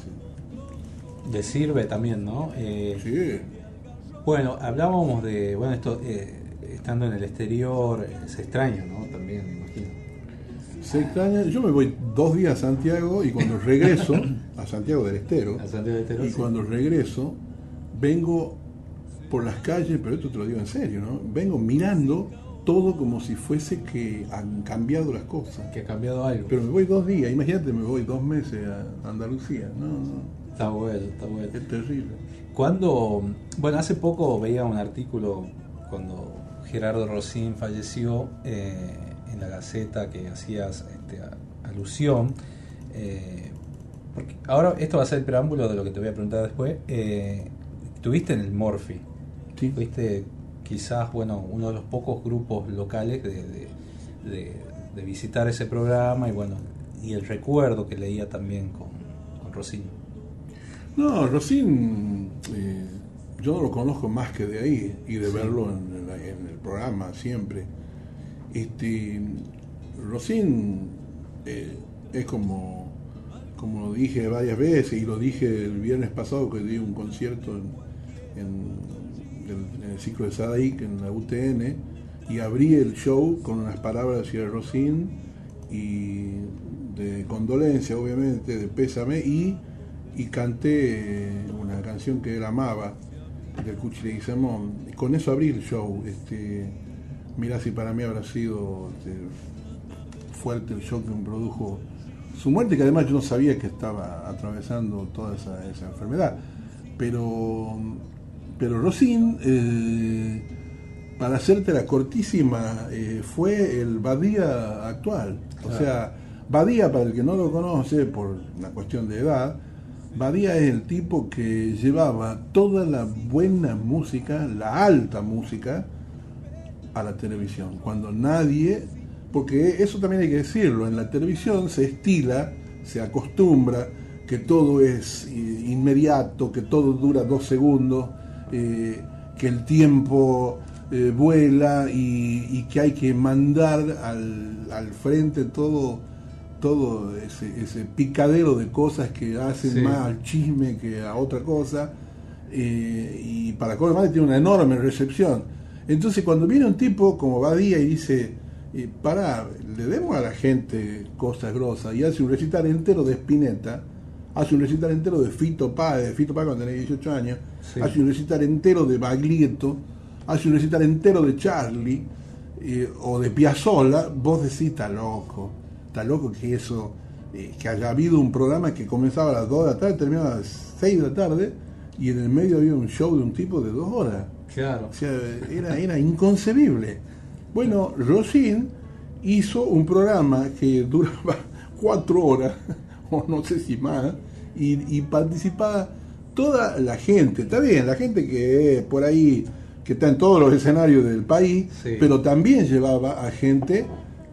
Le sirve también, ¿no? Eh, sí. Bueno, hablábamos de, bueno, esto, eh, estando en el exterior, eh, se extraña, ¿no? También, me imagino. Se extraña, yo me voy dos días a Santiago y cuando regreso, <coughs> a Santiago del Estero, y cuando regreso, vengo por las calles, pero esto te lo digo en serio, ¿no? Vengo mirando todo como si fuese que han cambiado las cosas. Que ha cambiado algo. Pero me voy dos días, imagínate, me voy dos meses a Andalucía. No, no. Está bueno, está bueno. Es terrible. Cuando, bueno, hace poco veía un artículo cuando Gerardo Rosín falleció eh, en la Gaceta que hacías este, alusión. Eh, porque ahora esto va a ser el preámbulo de lo que te voy a preguntar después. Eh, tuviste en el Morphy. Sí. Fuiste quizás, bueno, uno de los pocos grupos locales de, visitar ese programa y bueno, y el recuerdo que leía también con, con Rosín. No, Rosín yo no lo conozco más que de ahí y de verlo en, el programa siempre. Este, Rosín eh, es como, como dije varias veces y lo dije el viernes pasado que di un concierto en, el ciclo de Sadaik en la UTN y abrí el show con unas palabras de Rosín y de condolencia obviamente, de pésame y, y canté una canción que él amaba del Cuchi Samón y con eso abrí el show este, mirá si para mí habrá sido este, fuerte el shock que me produjo su muerte, que además yo no sabía que estaba atravesando toda esa, enfermedad. Pero, pero Rosín, eh, para hacerte la cortísima, eh, fue el Badía actual. O sea, Badía, para el que no lo conoce, por una cuestión de edad, Badía es el tipo que llevaba toda la buena música, la alta música, a la televisión. Cuando nadie porque eso también hay que decirlo, en la televisión se estila, se acostumbra que todo es eh, inmediato, que todo dura dos segundos, eh, que el tiempo eh, vuela y, que hay que mandar al, frente todo, todo ese, picadero de cosas que hacen más al chisme que a otra cosa. y para Coleman tiene una enorme recepción. Entonces cuando viene un tipo como Badía y dice, y para, le demos a la gente cosas grosas y hace un recital entero de Spinetta, hace un recital entero de Fito Páez, de Fito Páez cuando tenía 18 años, hace un recital entero de Baglietto, hace un recital entero de Charlie eh, o de Piazzolla, vos decís, está loco, está loco que eso, eh, que haya habido un programa que comenzaba a las 2 de la tarde, terminaba a las 6 de la tarde y en el medio había un show de un tipo de dos horas. Claro. O sea, era, era inconcebible. Bueno, Rosin hizo un programa que duraba <laughs> cuatro horas, o <laughs> no sé si más, y, participaba toda la gente, está bien, la gente que por ahí, que está en todos los escenarios del país, pero también llevaba a gente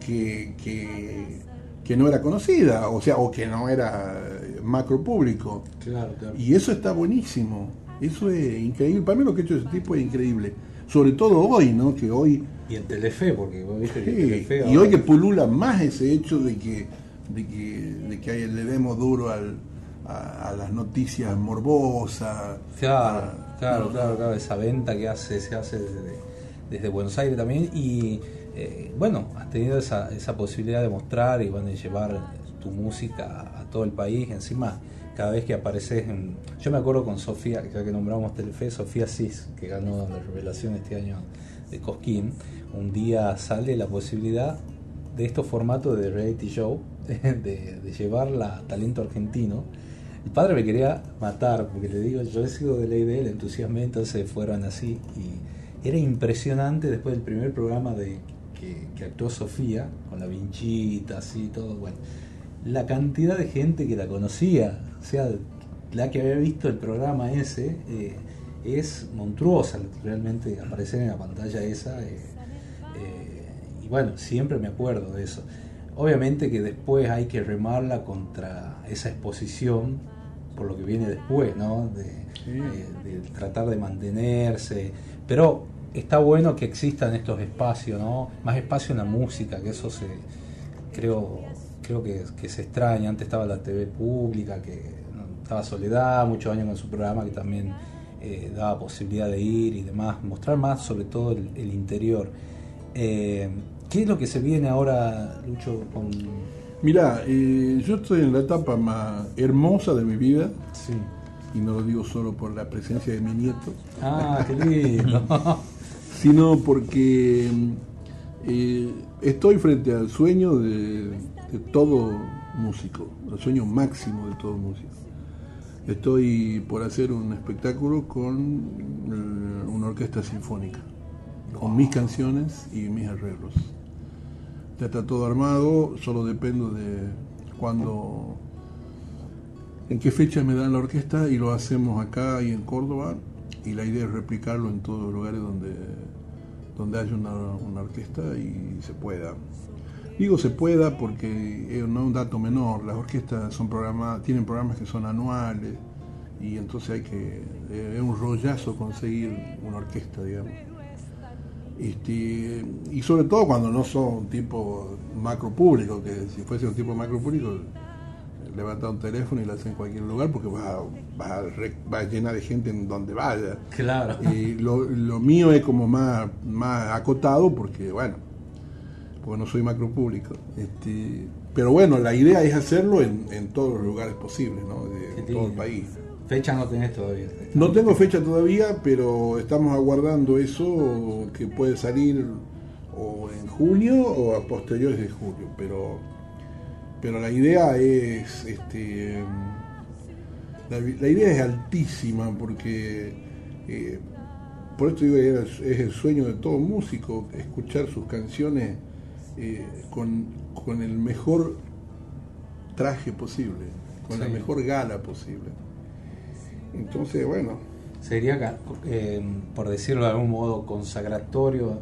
que, que, no era conocida, o sea, o que no era macro público. Y eso está buenísimo, eso es increíble, para mí lo que ha hecho ese tipo es increíble, sobre todo hoy, ¿no? Que hoy y en Telefe, porque vos viste que Telefe Y hoy que pulula más ese hecho de que, de que, de que le demos duro al, a, las noticias morbosas. Claro, claro, claro, claro, esa venta que hace, se hace desde, Buenos Aires también. Y eh, bueno, has tenido esa, esa posibilidad de mostrar y bueno, de llevar tu música a, todo el país. Encima, cada vez que apareces en. Yo me acuerdo con Sofía, ya que nombramos Telefe, Sofía Cis, que ganó la revelación este año de Cosquín un día sale la posibilidad de estos formatos de reality show, de, llevar a talento argentino. El padre me quería matar, porque le digo, yo he sido de ley de él, entusiasmé, entonces fueron así. Y era impresionante después del primer programa de que, actuó Sofía, con la vinchita, así, todo, bueno. La cantidad de gente que la conocía, o sea, la que había visto el programa ese, eh, es monstruosa realmente aparecer en la pantalla esa. Eh, bueno, siempre me acuerdo de eso. Obviamente que después hay que remarla contra esa exposición por lo que viene después, ¿no? De, eh, tratar de mantenerse. Pero está bueno que existan estos espacios, ¿no? Más espacio en la música, que eso se creo creo que, se extraña. Antes estaba la TV pública, que estaba Soledad, muchos años con su programa que también eh, daba posibilidad de ir y demás, mostrar más sobre todo el, interior. Eh, ¿Qué es lo que se viene ahora, Lucho, con...? Mirá, eh, yo estoy en la etapa más hermosa de mi vida. Sí. Y no lo digo solo por la presencia de mi nieto. Ah, qué <laughs> lindo. sino porque eh, estoy frente al sueño de, todo músico, el sueño máximo de todo músico. Estoy por hacer un espectáculo con eh, una orquesta sinfónica, con mis canciones y mis arreglos ya está todo armado, solo dependo de cuándo, en qué fecha me dan la orquesta y lo hacemos acá y en Córdoba y la idea es replicarlo en todos los lugares donde, donde haya una, orquesta y se pueda. Digo se pueda porque no es un dato menor, las orquestas son programas, tienen programas que son anuales y entonces hay que, es un rollazo conseguir una orquesta, digamos. Este, y sobre todo cuando no son un tipo macro público, que si fuese un tipo macro público levantar un teléfono y lo haces en cualquier lugar porque va, va, va llena de gente en donde vaya. Claro. Y lo, lo mío es como más, más acotado porque, bueno, porque no soy macro público. Este, pero bueno, la idea es hacerlo en, en todos los lugares posibles, ¿no? De, Qué todo el país. Fecha no tenés todavía. No tengo fecha todavía, pero estamos aguardando eso que puede salir o en junio o a posteriores de julio. Pero, pero la idea es, este, la, la idea es altísima porque eh, por esto digo que es el sueño de todo músico escuchar sus canciones eh, con, con el mejor traje posible, con la mejor gala posible. Entonces, bueno, Sería, eh, por decirlo de algún modo, consagratorio,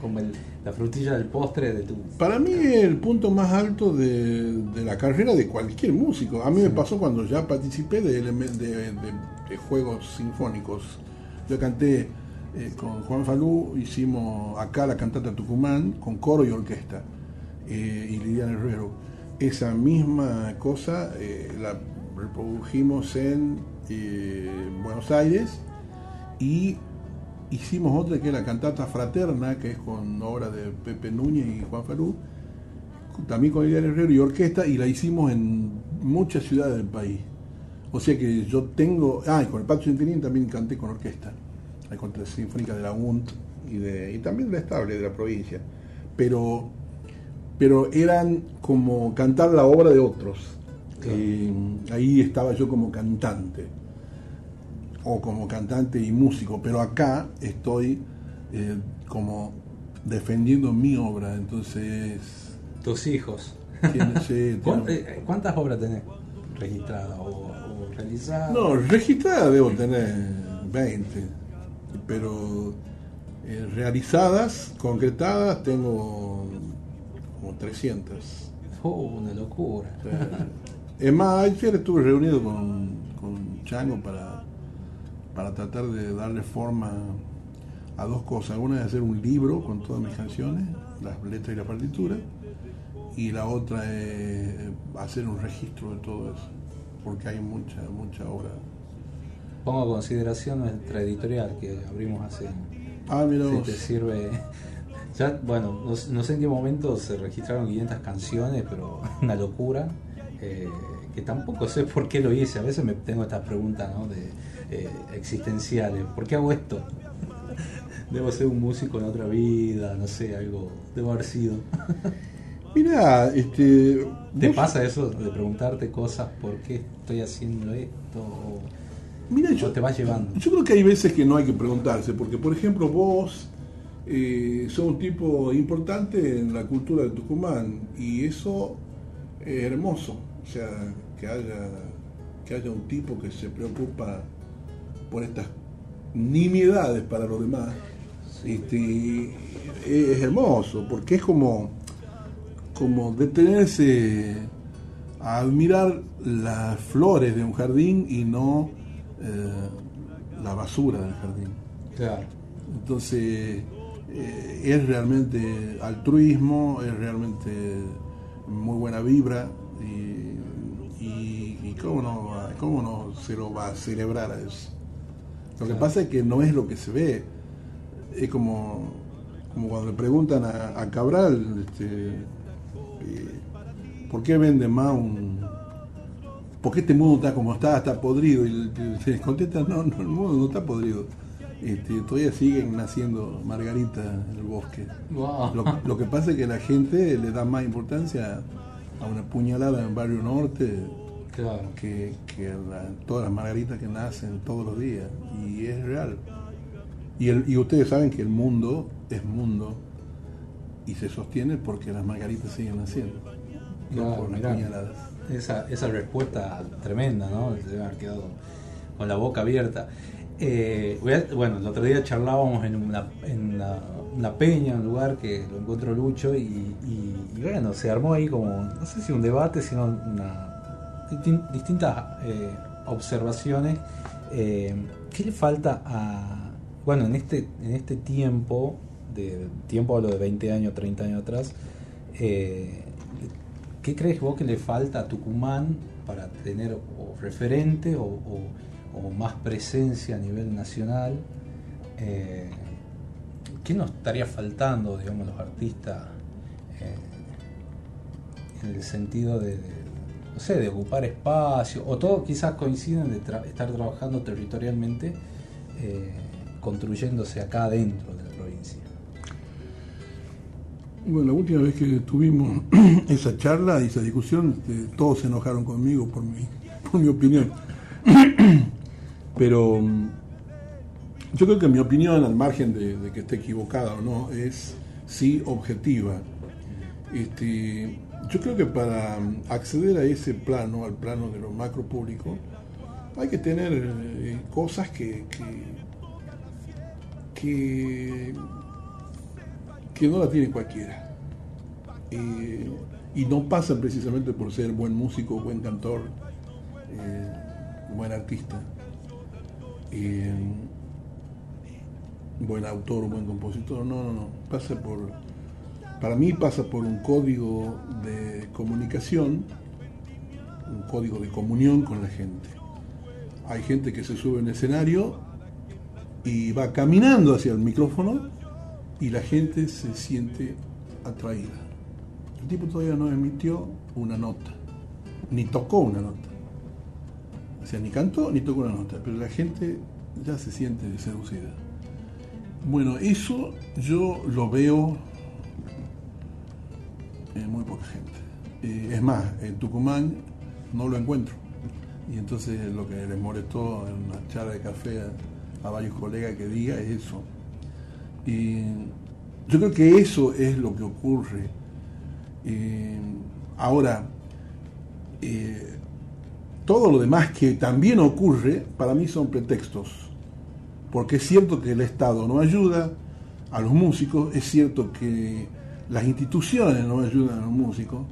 como el- la frutilla del postre de tu... para mí el punto más alto de, de la carrera de cualquier músico. A mí me pasó cuando ya participé de, de- de- juegos sinfónicos. Yo canté eh, con Juan Falú, hicimos acá la cantata Tucumán con coro y orquesta, eh, y Lidiana Herrero. Esa misma cosa eh, la reprodujimos en eh, Buenos Aires y hicimos otra que es la cantata fraterna, que es con obra de Pepe Núñez y Juan Falú, también con Lidiana Herrero y orquesta, y la hicimos en muchas ciudades del país. O sea que yo tengo. Ah, y con el Pato Centenín también canté con orquesta. La Sinfónica de la UNT y, y también de la Estable de la provincia. Pero, pero eran como cantar la obra de otros. Claro. Eh, ahí estaba yo como cantante. O como cantante y músico. Pero acá estoy eh, como defendiendo mi obra. Entonces. Tus hijos. tiene- sí, <laughs> ¿Cuán- tiene- eh, ¿Cuántas obras tenés registradas o, o realizadas? No, registrada debo tener 20, pero eh, realizadas, concretadas, tengo como 300. Oh, una locura. Es más, ayer estuve reunido con, con Chango para, para tratar de darle forma a dos cosas. Una es hacer un libro con todas mis canciones, las letras y la partitura, y la otra es hacer un registro de todo eso, porque hay mucha, mucha obra. Pongo a consideración nuestra editorial que abrimos hace. Ah, mira Si te sirve. <laughs> Ya, bueno, no, no sé en qué momento se registraron 500 canciones, pero <laughs> una locura. Eh, que tampoco sé por qué lo hice. A veces me tengo estas preguntas ¿no? de, eh, existenciales. ¿Por qué hago esto? <laughs> Debo ser un músico en otra vida, no sé, algo. Debo haber sido. <laughs> Mira, este. ¿Te vos- pasa eso de preguntarte cosas? ¿Por qué estoy haciendo esto? O- Mira, o yo, te vas llevando. yo creo que hay veces que no hay que preguntarse, porque por ejemplo vos eh, sos un tipo importante en la cultura de Tucumán y eso es hermoso, o sea, que haya, que haya un tipo que se preocupa por estas nimiedades para los demás, este, es hermoso, porque es como, como detenerse a admirar las flores de un jardín y no eh, la basura del jardín. Claro. Entonces, eh, es realmente altruismo, es realmente muy buena vibra y, cómo, no, cómo no se lo va a celebrar a eso. Lo que pasa es que no es lo que se ve, es como, como cuando le preguntan a, a Cabral, este, eh, ¿por qué vende más un... ¿Por qué este mundo está como está, está podrido? Y se les contesta, no, no, el mundo no está podrido. Este, todavía siguen naciendo margaritas en el bosque. Wow. Lo, lo que pasa es que la gente le da más importancia a una puñalada en Barrio Norte Claro. que, que a la- todas las margaritas que nacen todos los días. Y es real. Y, el- y ustedes saben que el mundo es mundo y se sostiene porque las margaritas siguen naciendo, no Claro, por las mirá. puñaladas. Esa, esa respuesta tremenda, ¿no? Se haber quedado con la boca abierta. Eh, bueno, el otro día charlábamos en una, en una, una peña, un lugar que lo encontró Lucho, y, y- y bueno, se armó ahí como, no sé si un debate, sino una, distin- distintas eh, observaciones. Eh, ¿Qué le falta a, bueno, en este, en este tiempo, de tiempo hablo de 20 años, 30 años atrás, eh, ¿Qué crees vos que le falta a Tucumán para tener referente o, más presencia a nivel nacional. ¿Qué nos estaría faltando, digamos, los artistas en el sentido de, no sé, de ocupar espacio? O todos quizás coinciden de estar trabajando territorialmente, eh, construyéndose acá adentro de la provincia. Bueno, la última vez que tuvimos <clears throat> esa charla y esa discusión, este, todos se enojaron conmigo por mi, <laughs> por mi opinión. <clears throat> Pero mm, yo creo que mi opinión, al margen de, que esté equivocada o no, es sí objetiva. Este, yo creo que para mm, acceder a ese plano, al plano de lo macro público, hay que tener eh, cosas que, que que no la tiene cualquiera. Eh, y no pasa precisamente por ser buen músico, buen cantor, eh, buen artista, buen autor, buen compositor. No, no, no. Pasa por, para mí pasa por un código de comunicación, un código de comunión con la gente. Hay gente que se sube en escenario y va caminando hacia el micrófono y la gente se siente atraída. El tipo todavía no emitió una nota, ni tocó una nota. O sea, ni cantó ni tocó una nota, pero la gente ya se siente seducida. Bueno, eso yo lo veo muy poca gente. Eh, es más, en Tucumán no lo encuentro. Y entonces lo que les molestó en una charla de café a varios colegas que diga es eso y yo creo que eso es lo que ocurre. ahora, eh, todo lo demás que también ocurre, para mí son pretextos. Porque es cierto que el Estado no ayuda a los músicos, es cierto que las instituciones no ayudan a los músicos,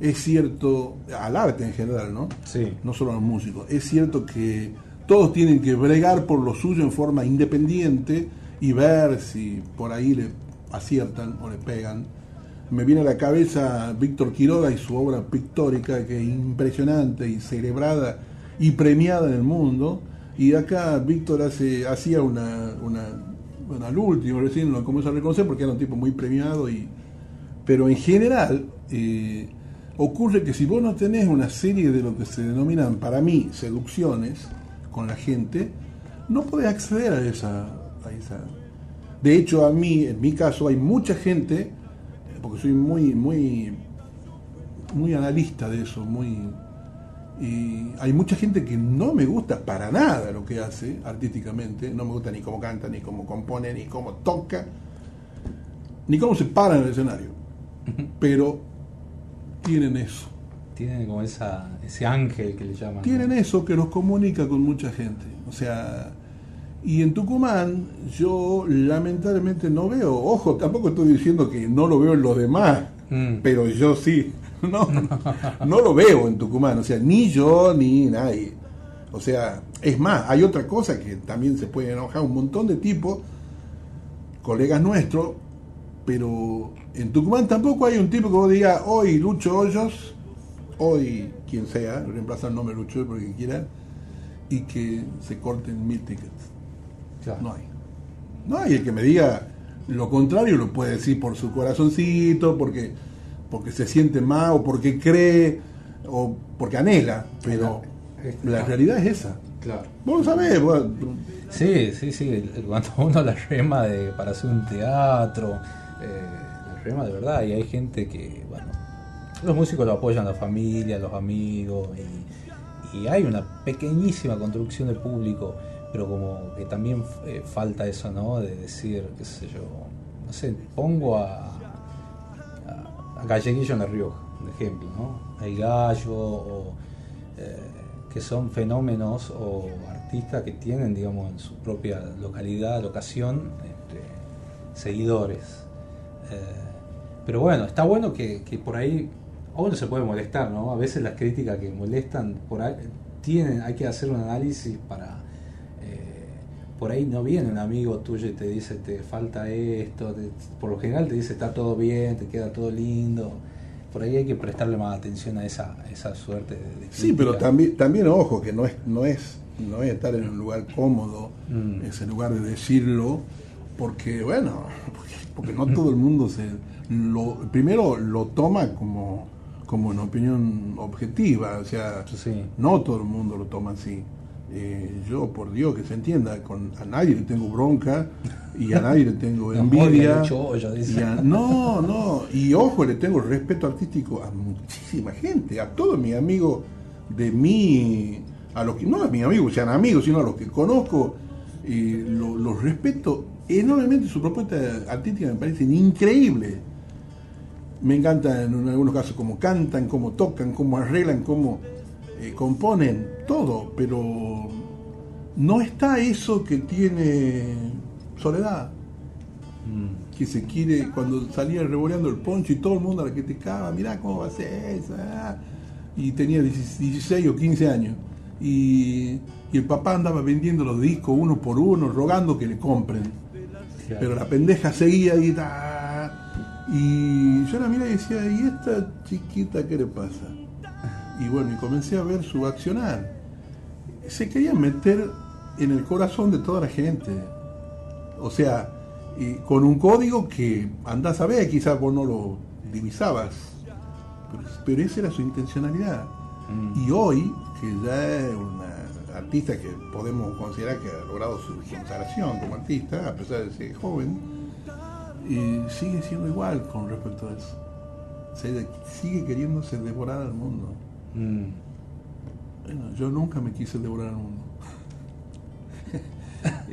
es cierto, al arte en general, ¿no? Sí. No solo a los músicos. Es cierto que todos tienen que bregar por lo suyo en forma independiente, y ver si por ahí le aciertan o le pegan. Me viene a la cabeza Víctor Quiroga y su obra pictórica, que es impresionante y celebrada y premiada en el mundo. Y acá Víctor hace, hacía una, una, bueno, al último recién lo comienzo a reconocer porque era un tipo muy premiado. Y, pero en general, eh, ocurre que si vos no tenés una serie de lo que se denominan, para mí, seducciones con la gente, no podés acceder a esa, de hecho, a mí, en mi caso, hay mucha gente, porque soy muy, muy, muy analista de eso, muy y hay mucha gente que no me gusta para nada lo que hace artísticamente, no me gusta ni cómo canta, ni cómo compone, ni cómo toca, ni cómo se para en el escenario. Pero tienen eso. Tienen como esa, ese ángel que le llaman. Tienen eso que los comunica con mucha gente. O sea, y en Tucumán yo lamentablemente no veo, ojo, tampoco estoy diciendo que no lo veo en los demás, mm. pero yo sí, <laughs> no, no lo veo en Tucumán, o sea, ni yo ni nadie. O sea, es más, hay otra cosa que también se puede enojar un montón de tipos, colegas nuestros, pero en Tucumán tampoco hay un tipo que vos diga, hoy Lucho Hoyos, hoy quien sea, reemplazar el nombre Lucho porque quiera, y que se corten mil tickets. No hay. No hay el que me diga lo contrario, lo puede decir por su corazoncito, porque, porque se siente mal, o porque cree, o porque anhela, pero la realidad es esa. Claro. Vos lo sabés. Sí, sí, sí. Cuando uno la rema de, para hacer un teatro, eh, de verdad, y hay gente que, bueno, los músicos lo apoyan, la familia, los amigos, y, hay una pequeñísima construcción de público pero como que también eh, falta eso, ¿no? De decir, qué sé yo, no sé, pongo a, a, Galleguillo en La Rioja, por ejemplo, ¿no? Hay gallo, o, eh, que son fenómenos o artistas que tienen, digamos, en su propia localidad, locación, este, seguidores. Eh, pero bueno, está bueno que, que por ahí a uno se puede molestar, ¿no? A veces las críticas que molestan por ahí tienen, hay que hacer un análisis para por ahí no viene un amigo tuyo y te dice te falta esto, por lo general te dice está todo bien, te queda todo lindo. por ahí hay que prestarle más atención a esa, esa suerte de, Sí, pero también, también ojo, que no es, no es, no es estar en un lugar cómodo, mm. ese lugar de decirlo, porque bueno, <laughs> porque, no todo el mundo se lo primero lo toma como, como una opinión objetiva, o sea, no todo el mundo lo toma así. Eh, yo, por Dios, que se entienda, con, a nadie le tengo bronca y a nadie le tengo <laughs> envidia. no, no, y ojo, le tengo respeto artístico a muchísima gente, a todos mis amigos de mí, a los que, no a mis amigos sean amigos, sino a los que conozco, eh, los respeto enormemente, su propuesta artística me parece increíble. Me encanta en algunos casos cómo cantan, cómo tocan, cómo arreglan, cómo eh, componen todo, pero no está eso que tiene Soledad. Mm. Que se quiere, cuando salía revoleando el poncho y todo el mundo a la que te caga, mirá cómo va a ser esa. Y tenía 16 o 15 años. Y, el papá andaba vendiendo los discos uno por uno, rogando que le compren. Pero la pendeja seguía y Y yo la miré y decía, ¿y esta chiquita qué le pasa? y bueno, y comencé a ver su accionar. Se quería meter en el corazón de toda la gente. O sea, y con un código que andás a ver, quizás vos no lo divisabas, pero, esa era su intencionalidad. Mm. Y hoy, que ya es una artista que podemos considerar que ha logrado su consagración como artista, a pesar de ser joven, y sigue siendo igual con respecto a eso. sigue queriéndose devorar al mundo. Mm. Bueno, yo nunca me quise devorar mundo.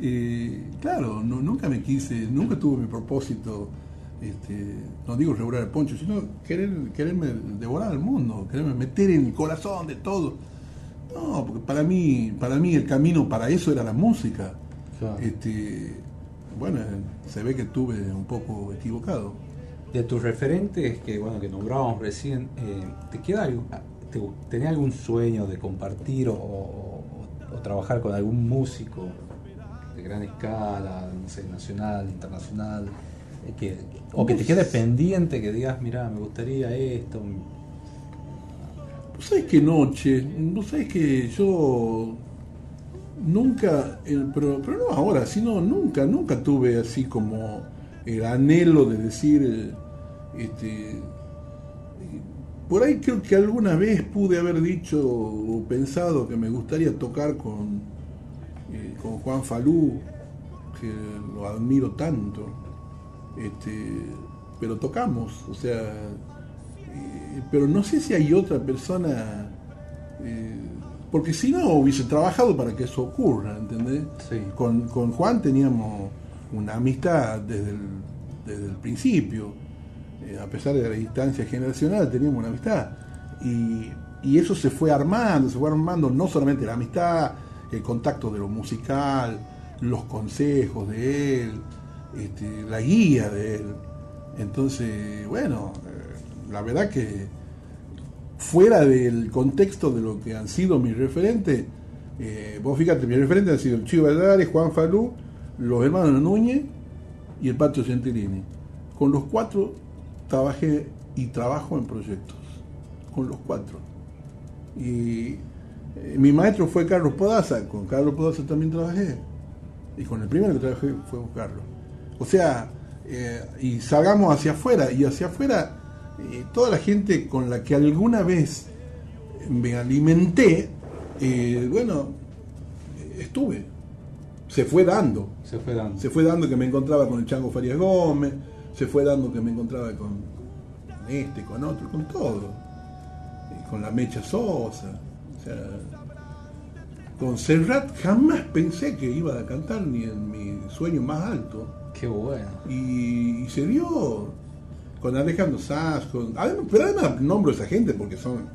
<laughs> y claro, nunca me quise, nunca tuve mi propósito, este, no digo devorar el poncho, sino querer, quererme devorar el mundo, quererme meter en el corazón de todo. No, porque para mí, para mí el camino para eso era la música. Este, bueno, se ve que estuve un poco equivocado. De tus referentes que bueno que nombrábamos recién, eh, ¿te queda algo, ¿Tenía algún sueño de compartir o, trabajar con algún músico de gran escala, no sé, nacional, internacional? Eh, o que te quede pendiente, que digas, mira, me gustaría esto. Vos sabés que noche, vos sabés que yo nunca, pero, pero no ahora, sino nunca, nunca tuve así como el anhelo de decir, este, por ahí creo que alguna vez pude haber dicho o pensado que me gustaría tocar con, eh, con Juan Falú, que lo admiro tanto. Este, pero tocamos, o sea, eh, pero no sé si hay otra persona, eh, porque si no hubiese trabajado para que eso ocurra, ¿entendés? Con, Juan teníamos una amistad desde desde el principio eh, a pesar de la distancia generacional, teníamos una amistad. Y, eso se fue armando, se fue armando no solamente la amistad, el contacto de lo musical, los consejos de él, este, la guía de él. Entonces, bueno, eh, la verdad que fuera del contexto de lo que han sido mis referentes, eh, vos fíjate, mis referentes han sido el Chivo Valdares, Juan Falú, los hermanos Núñez y el Patio Gentilini. Con los cuatro trabajé y trabajo en proyectos con los cuatro. Y eh, mi maestro fue Carlos Podaza, con Carlos Podaza también trabajé. Y con el primero que trabajé fue con Carlos. O sea, eh, y salgamos hacia afuera, y hacia afuera eh, toda la gente con la que alguna vez me alimenté, bueno, estuve. Se fue dando. Se fue dando. Se fue dando que me encontraba con el Chango Farias Gómez, se fue dando que me encontraba con, este, con otro, con todo. con la Mecha Sosa. O sea, con Serrat jamás pensé que iba a cantar ni en mi sueño más alto. Qué bueno. Y, se dio con Alejandro Sass, con, pero además nombro a esa gente porque son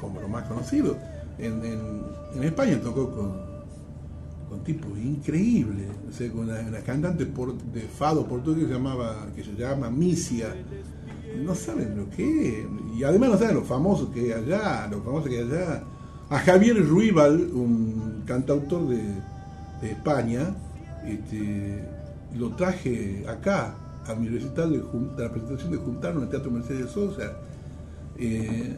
como los más conocidos. En, en España tocó con con tipos increíbles, con una, cantante de fado portugués que llamaba, que se llama Misia, no saben lo que es, y además no saben lo famoso que es allá, lo famoso que es allá. A Javier Ruibal, un cantautor de, España, este, lo traje acá, a mi recital de, la presentación de Juntarnos en el Teatro Mercedes Sosa, Eh,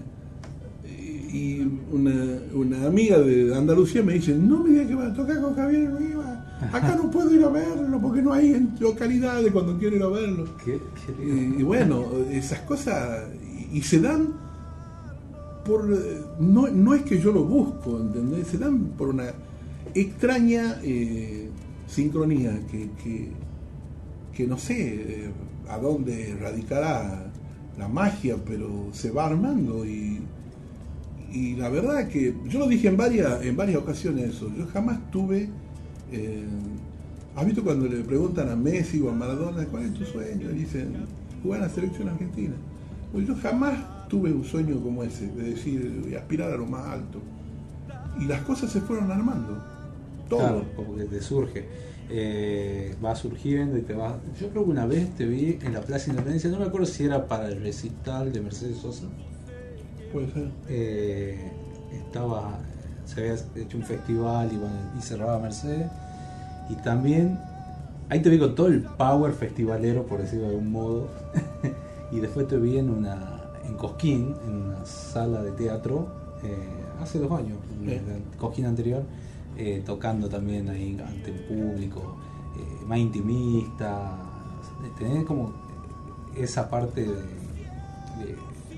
y una, una, amiga de Andalucía me dice, no me digas que va a tocar con Javier Rivas, acá no puedo ir a verlo porque no hay localidades cuando quiero ir a verlo. y, bueno, esas cosas, y, se dan por, no, no, es que yo lo busco, ¿entendés? Se dan por una extraña eh, sincronía que, que, que, no sé eh, a dónde radicará la magia, pero se va armando y y la verdad que yo lo dije en varias, en varias ocasiones eso, yo jamás tuve, eh, ¿has visto cuando le preguntan a Messi o a Maradona cuál es tu sueño? Y dicen, jugar en la selección argentina. Pues yo jamás tuve un sueño como ese, de decir, aspirar a lo más alto. Y las cosas se fueron armando. Todo. Claro, como que te surge. Eh, va surgiendo y te va. Yo creo que una vez te vi en la Plaza Independencia, no me acuerdo si era para el recital de Mercedes Sosa Puede ser. Eh, estaba, se había hecho un festival y, cerraba Mercedes. Y también, ahí te vi con todo el power festivalero, por decirlo de algún modo. <laughs> y después te vi en una en Cosquín, en una sala de teatro, eh, hace dos años, en Cosquín anterior, eh, tocando también ahí ante el público, más intimista. Tenés como esa parte de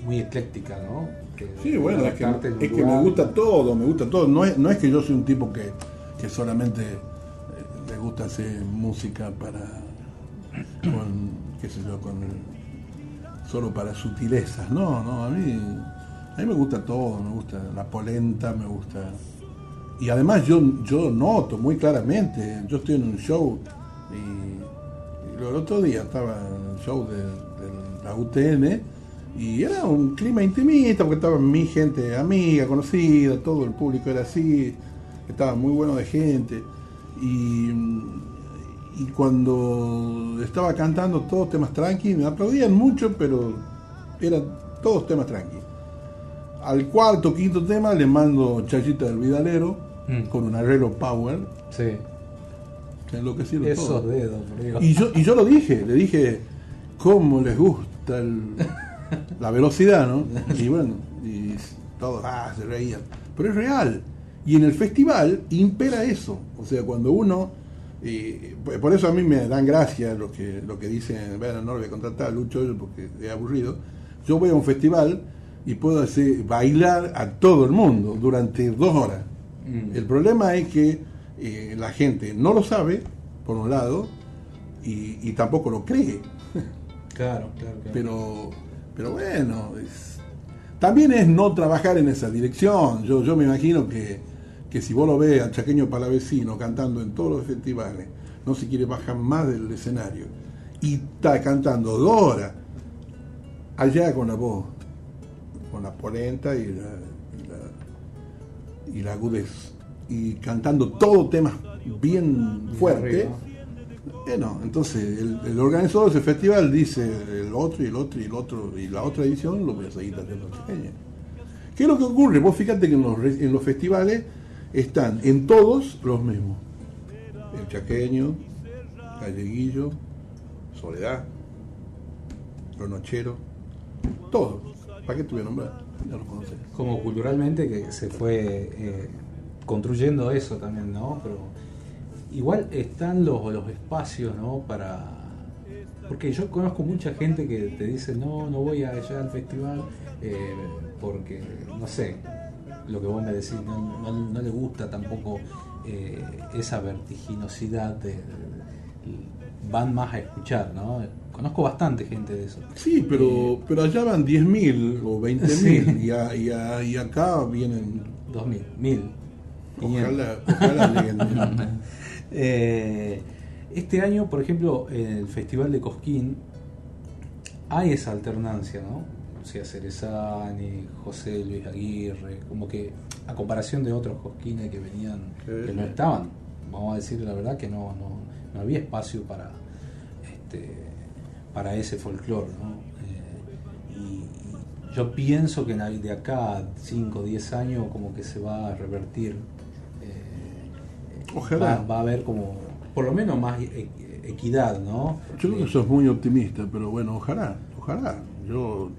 muy ecléctica, ¿no? sí, bueno, es que, me gusta todo, me gusta todo. No es, no es que yo soy un tipo que, solamente eh, le gusta hacer música para, con, qué sé yo, con solo para sutilezas. No, no, a mí, a mí me gusta todo, me gusta la polenta, me gusta... Y además yo, yo noto muy claramente, yo estoy en un show y, el otro día estaba en el show de, la UTN y era un clima intimista porque estaba mi gente amiga, conocida, todo el público era así, estaba muy bueno de gente. Y, y cuando estaba cantando todos temas tranqui, me aplaudían mucho, pero eran todos temas tranqui. Al cuarto, quinto tema le mando Chachita del Vidalero mm. con un arreglo power. Sí. Enloquecieron Esos dedos, Y yo, y yo lo dije, le dije, ¿cómo les gusta el la velocidad, ¿no? Y bueno, y todos ah, se reían. Pero es real. Y en el festival impera eso. O sea, cuando uno. por eso a mí me dan gracia lo que, lo que dicen, bueno, no lo voy a contratar a Lucho porque es aburrido. Yo voy a un festival y puedo hacer bailar a todo el mundo durante dos horas. Mm. El problema es que eh, la gente no lo sabe, por un lado, y, tampoco lo cree. <laughs> Claro, claro, claro. Pero pero bueno, también es no trabajar en esa dirección. Yo, yo me imagino que, si vos lo ves al chaqueño palavecino cantando en todos los festivales, no se quiere bajar más del escenario y está cantando dos horas allá con la voz, con la polenta y la, y la, agudez, y cantando todo temas bien fuerte bueno, entonces el, organizador de ese festival dice el otro y el otro y el otro y la otra edición lo voy a seguir haciendo chaqueña. ¿Qué es lo que ocurre? Vos fíjate que en los, en los festivales están en todos los mismos. El chaqueño, galleguillo, soledad, los nocheros, todos. ¿Para qué te voy a nombrar? Ya los conoces. Como culturalmente que se fue eh, construyendo eso también, ¿no? Pero igual están los, los espacios, ¿no? Para... Porque yo conozco mucha gente que te dice, no, no voy a allá al festival eh, porque, no sé, lo que vos me decís, no, le gusta tampoco eh, esa vertiginosidad de, van más a escuchar, ¿no? Conozco bastante gente de eso. Sí, pero, eh, pero allá van 10.000 o 20.000 <laughs> y, y, acá vienen... 2.000, 1.000. Ojalá, ojalá lleguen. <laughs> Eh, este año, por ejemplo, en el Festival de Cosquín hay esa alternancia, ¿no? O sea, Cerezani, José Luis Aguirre, como que a comparación de otros Cosquines que venían, que no estaban, vamos a decir la verdad que no, no, había espacio para, este, para ese folclore, ¿no? Eh, y, yo pienso que de acá 5 o 10 años como que se va a revertir Ojalá. Va, a haber como, por lo menos más e, equidad, ¿no? Yo creo que sos muy optimista, pero bueno, ojalá, ojalá. Yo,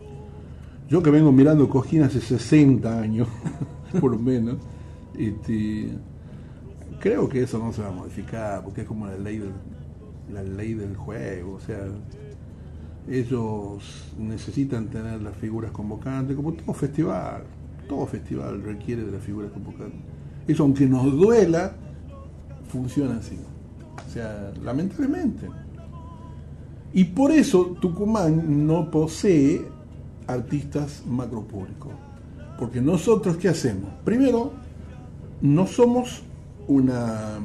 yo que vengo mirando Cojín hace 60 años, <laughs> por lo menos, este, creo que eso no se va a modificar, porque es como la ley del, la ley del juego, o sea, ellos necesitan tener las figuras convocantes, como todo festival, todo festival requiere de las figuras convocantes. Eso aunque nos duela, funciona así. O sea, lamentablemente. Y por eso Tucumán no posee artistas macropúblicos. Porque nosotros, ¿qué hacemos? Primero, no somos una.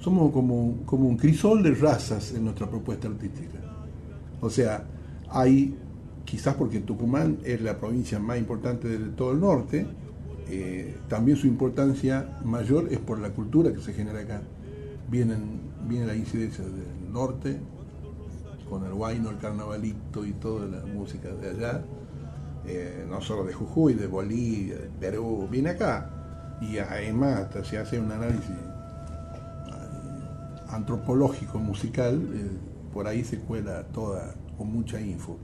Somos como, como un crisol de razas en nuestra propuesta artística. O sea, hay, quizás porque Tucumán es la provincia más importante de todo el norte, eh, también su importancia mayor es por la cultura que se genera acá. Vienen, viene la incidencia del norte, con el guayno, el carnavalito y toda la música de allá, eh, no solo de Jujuy, de Bolivia, de Perú, viene acá. Y además se hace un análisis eh, antropológico, musical, por ahí se cuela toda con mucha info.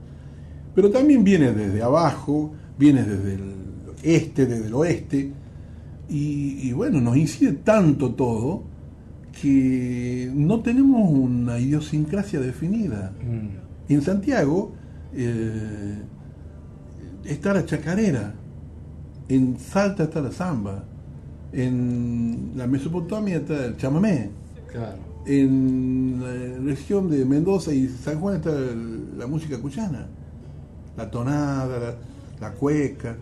Pero también viene desde abajo, viene desde el este, desde el oeste, y, y bueno, nos incide tanto todo que no tenemos una idiosincrasia definida. Mm. En Santiago eh, está la chacarera, en Salta está la samba, en la Mesopotamia está el chamamé, Claro. En la región de Mendoza y San Juan está la música cuyana, la tonada, la, cueca.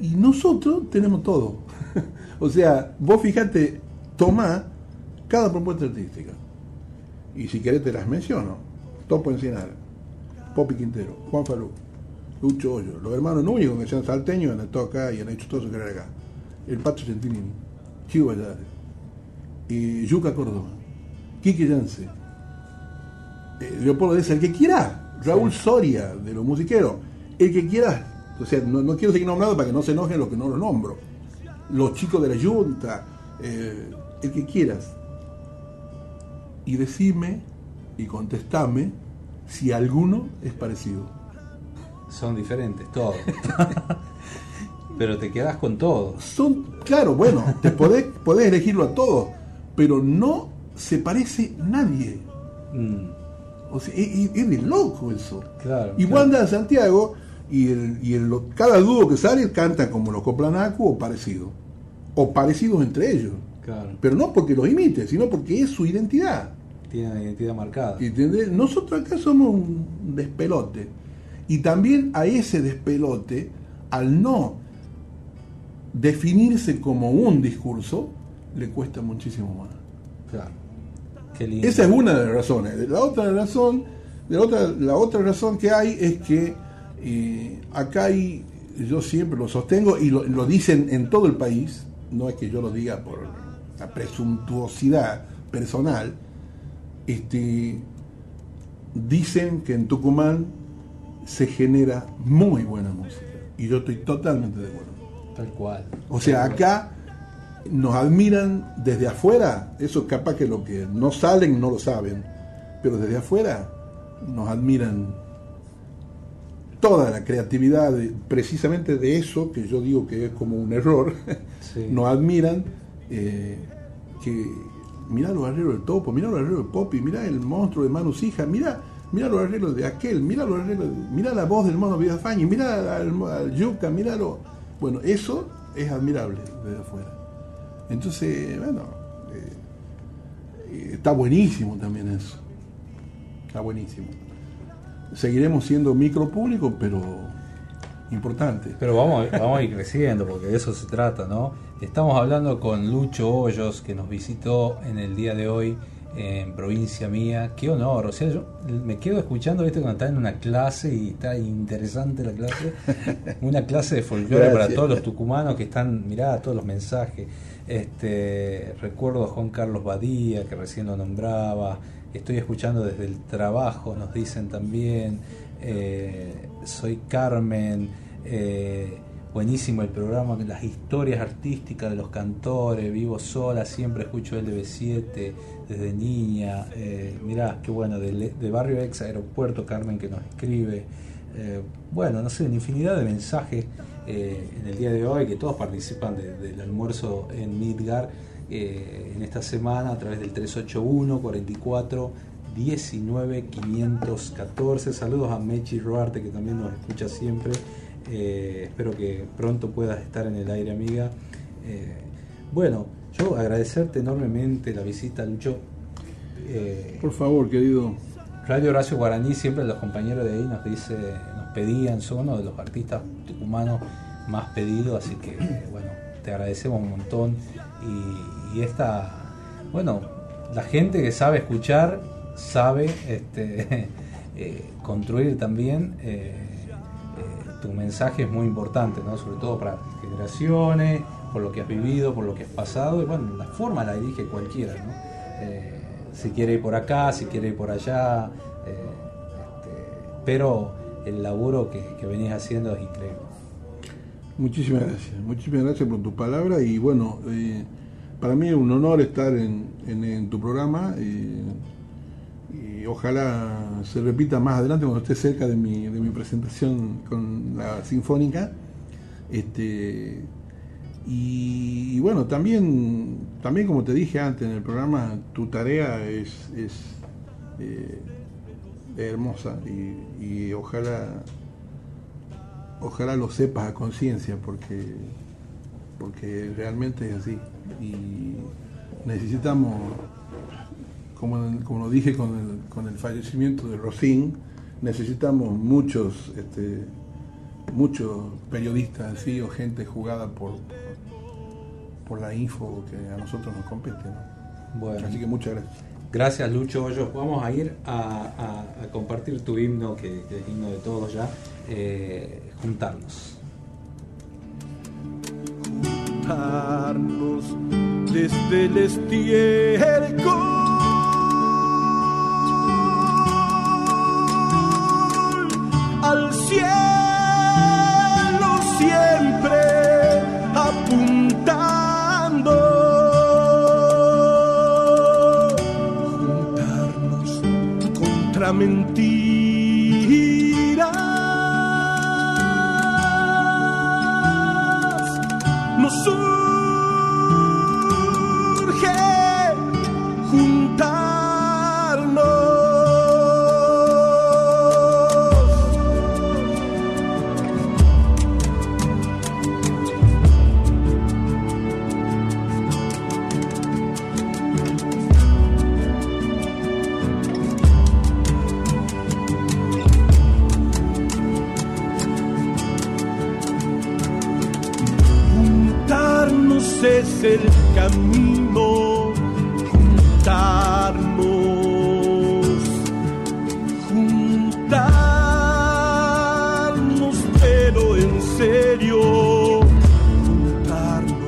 Y nosotros tenemos todo. <laughs> o sea, vos fíjate, tomá cada propuesta artística. Y si querés te las menciono. Topo Encinar, Popi Quintero, Juan Falú, Lucho Hoyo, los hermanos Núñez, que sean salteños, han estado acá y han hecho todo su carrera acá. El Pato Gentilini, Chivo Valladares, y Yuca Córdoba, Quique Yance, eh, Leopoldo Deza, el que quiera, Raúl Soria, de los musiqueros, el que quiera, o sea, no, no quiero seguir nombrando para que no se enojen los que no los nombro, los chicos de la Junta, eh, el que quieras, y decime y contestame si alguno es parecido. Son diferentes, todos. <laughs> Pero te quedas con todos. Son, claro, bueno, te podés, podés elegirlo a todos, pero no se parece nadie. Mm, O sea, es, es- de loco eso. Claro. Y a Santiago y, el, y el- cada dúo que sale canta como los Coplanacu o parecido. O parecidos entre ellos. Claro. Pero no porque los imite, sino porque es su identidad. Tiene una identidad marcada. ¿Entendés? Nosotros acá somos un despelote. Y también a ese despelote, al no definirse como un discurso, le cuesta muchísimo más. Claro. Qué lindo. Esa es una de las razones. La otra razón, la otra, la otra razón que hay es que eh, acá hay, yo siempre lo sostengo y lo, lo dicen en todo el país, no es que yo lo diga por la presuntuosidad personal, este, dicen que en Tucumán se genera muy buena música y yo estoy totalmente de acuerdo. Tal cual. O sea, acá nos admiran desde afuera, eso capaz que lo que no salen no lo saben, pero desde afuera nos admiran toda la creatividad, de- precisamente de eso que yo digo que es como un error, <laughs> Sí. nos admiran eh, que mira los arreglos del topo, mira los arreglos del Popi, mira el monstruo de Manu Hija, mira, mira los arreglos de aquel, mira los arreglos, de- mira la voz del mono Vidafañi, mira al, al Yuca, míralo. Bueno, eso es admirable desde afuera. Entonces, bueno, eh, está buenísimo también eso. Está buenísimo. Seguiremos siendo micropúblico, pero importante. Pero vamos, vamos a ir creciendo, porque de eso se trata, ¿no? Estamos hablando con Lucho Hoyos, que nos visitó en el día de hoy en provincia mía. Qué honor, o sea, yo me quedo escuchando, viste, cuando está en una clase y está interesante la clase. <laughs> Una clase de folclore para todos los tucumanos que están, mirá, todos los mensajes. Este, recuerdo a Juan Carlos Badía, que recién lo nombraba. Estoy escuchando desde el trabajo, nos dicen también. Eh, soy Carmen. eh, buenísimo el programa, las historias artísticas de los cantores. Vivo sola, siempre escucho LB7 desde niña. Eh, mirá, qué bueno, de, Barrio Ex Aeropuerto, Carmen que nos escribe. eh, bueno, no sé, una infinidad de mensajes eh, en el día de hoy, que todos participan del almuerzo en Midgar en esta semana a través del 381 44 19 514. Saludos a Mechi Roarte que también nos escucha siempre. espero que pronto puedas estar en el aire, amiga. bueno, yo agradecerte enormemente la visita, Lucho. Por favor, querido Radio Horacio Guaraní, siempre los compañeros de ahí nos dice, nos pedían, son uno de los artistas tucumanos más pedidos, así que bueno, te agradecemos un montón. Y, esta, bueno, la gente que sabe escuchar, sabe este, <laughs> eh, construir también. Eh, eh, tu mensaje es muy importante, ¿no? sobre todo para generaciones, por lo que has vivido, por lo que has pasado, y bueno, la forma la dirige cualquiera. ¿no? si quiere ir por acá, si quiere ir por allá, eh, este, pero el laburo que, que venís haciendo es increíble. Muchísimas gracias, muchísimas gracias por tu palabra y bueno, eh, para mí es un honor estar en, tu programa y, ojalá se repita más adelante cuando esté cerca de mi, de mi presentación con la Sinfónica. Este, y, bueno, también, también como te dije antes en el programa, tu tarea es, es eh, hermosa y, ojalá ojalá lo sepas a conciencia porque porque realmente es así. Y necesitamos como, como lo dije con el, con el fallecimiento de Rosín necesitamos muchos este, muchos periodistas así o gente jugada por por la info que a nosotros nos compete. Bueno. Así que muchas gracias. Gracias Lucho Vamos a ir a, compartir tu himno, que, es himno de todos ya, eh, juntarnos. Juntarnos desde el estiércol al cielo. mentira. es el camino, juntarnos, juntarnos, pero en serio, juntarnos.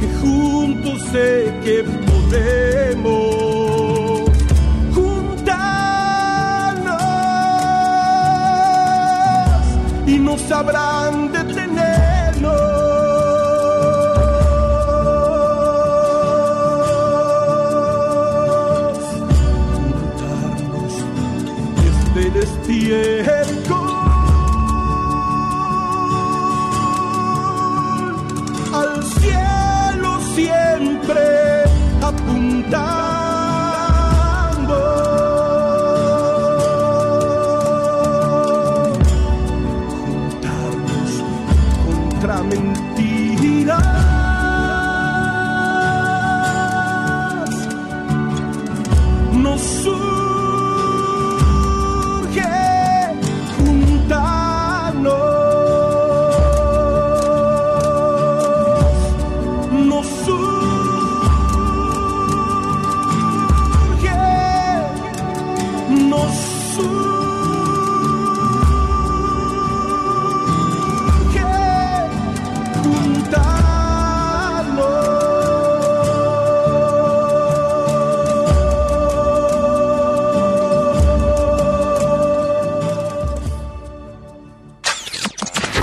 Que juntos sé que podemos. abraços. ti.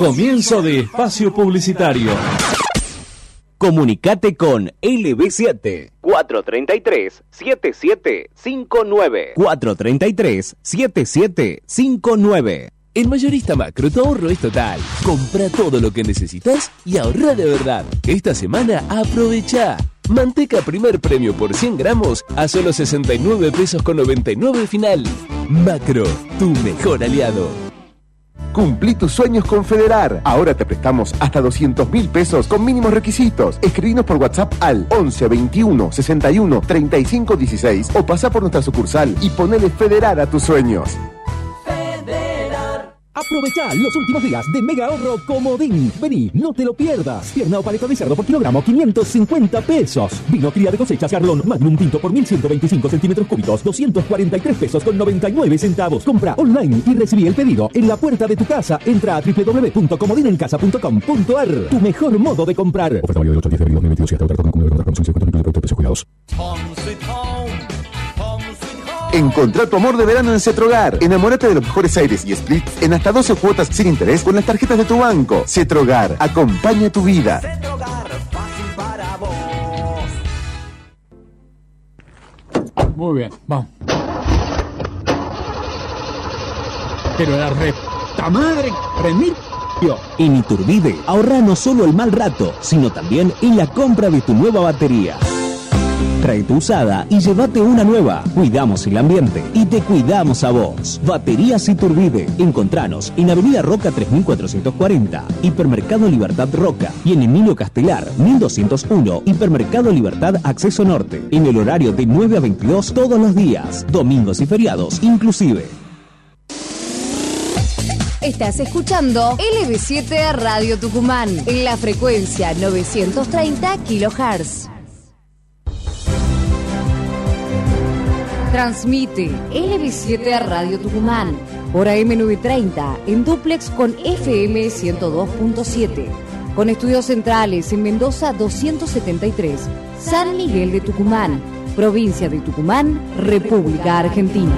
Comienzo de espacio publicitario. Comunicate con LB7 433 7759 433 7759 en Mayorista Macro tu ahorro es total. Compra todo lo que necesitas y ahorra de verdad. Esta semana aprovecha. Manteca primer premio por 100 gramos a solo 69 pesos con 99 final. Macro, tu mejor aliado. Cumplí tus sueños con Federar. Ahora te prestamos hasta 200 mil pesos con mínimos requisitos. Escribinos por WhatsApp al 11 21 61 35 16 o pasa por nuestra sucursal y ponele Federar a tus sueños. Aprovecha los últimos días de mega ahorro Comodín. Vení, no te lo pierdas. Pierna o paleta de cerdo por kilogramo, 550 pesos. Vino cría de cosechas Garlón Magnum Tinto por 1125 centímetros cúbicos, 243 pesos con 99 centavos. Compra online y recibí el pedido en la puerta de tu casa. Entra a www.comodinencasa.com.ar. Tu mejor modo de comprar. Oferta válida del 8 10 de abril 2022 y hasta otra con de promoción 50 de productos cuidados. Encontrá tu amor de verano en Cetrogar. Enamórate de los mejores aires y splits en hasta 12 cuotas sin interés con las tarjetas de tu banco. Cetrogar, acompaña tu vida. Muy bien, vamos. Pero la reta madre, prendí. En Iturbide, ahorra no solo el mal rato, sino también en la compra de tu nueva batería. Trae tu usada y llévate una nueva. Cuidamos el ambiente y te cuidamos a vos. Baterías Iturbide. Encontranos en Avenida Roca 3440, Hipermercado Libertad Roca y en Emilio Castelar 1201, Hipermercado Libertad Acceso Norte. En el horario de 9 a 22 todos los días, domingos y feriados inclusive. Estás escuchando LB7 Radio Tucumán en la frecuencia 930 kHz. Transmite LB7 Radio Tucumán por AM930 en duplex con FM 102.7. Con estudios centrales en Mendoza 273, San Miguel de Tucumán, provincia de Tucumán, República Argentina.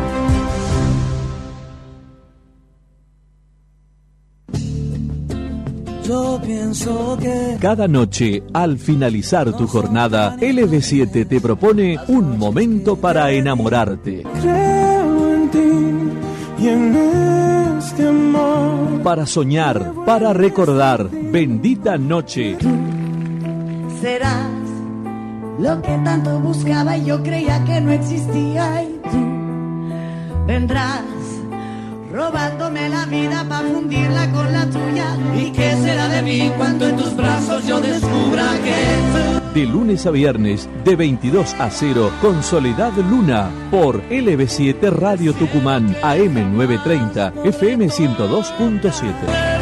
Yo pienso que Cada noche, al finalizar tu jornada, LB7 te propone un momento para enamorarte, creo en ti y en este amor. para soñar, para recordar. Bendita noche. Serás lo que tanto buscaba y yo creía que no existía y tú vendrás robándome la vida para fundirla con la tuya. ¿Y qué será de mí cuando en tus brazos yo descubra que De lunes a viernes, de 22 a 0, con Soledad Luna, por LB7 Radio Tucumán, AM 930, FM 102.7.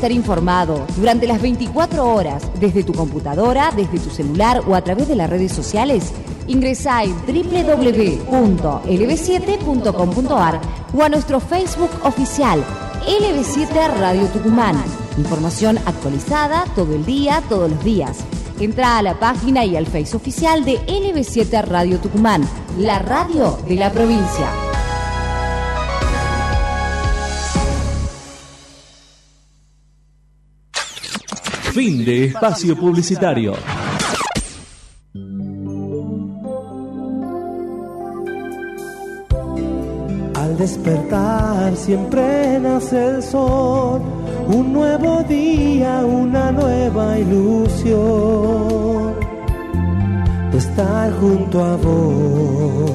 estar informado durante las 24 horas desde tu computadora, desde tu celular o a través de las redes sociales, ingresa en www.lb7.com.ar o a nuestro Facebook oficial LB7 Radio Tucumán. Información actualizada todo el día, todos los días. Entra a la página y al Face oficial de LB7 Radio Tucumán, la radio de la provincia. Fin de espacio publicitario. Al despertar siempre nace el sol, un nuevo día, una nueva ilusión de estar junto a vos.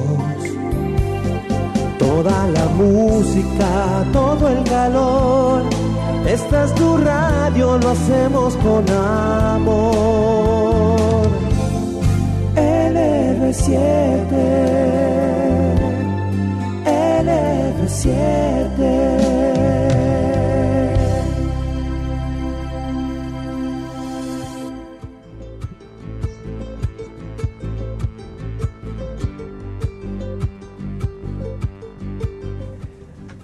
Toda la música, todo el calor, esta es tu radio, lo hacemos con amor. LR7 LR7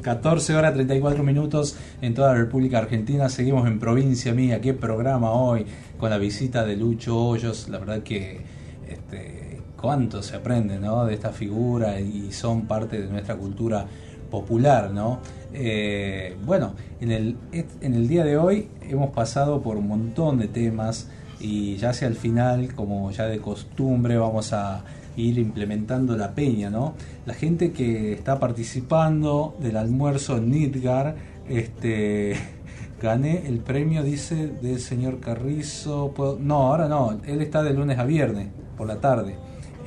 14 horas 34 minutos en toda la República Argentina. Seguimos en Provincia Mía. Qué programa hoy con la visita de Lucho Hoyos. La verdad que este, cuánto se aprende ¿no? de esta figura y son parte de nuestra cultura popular. ¿no? Eh, bueno, en el, en el día de hoy hemos pasado por un montón de temas y ya hacia el final, como ya de costumbre, vamos a ir implementando la peña, ¿no? La gente que está participando del almuerzo en Nidgar, este, <laughs> gané el premio, dice, del señor Carrizo. No, ahora no, él está de lunes a viernes, por la tarde.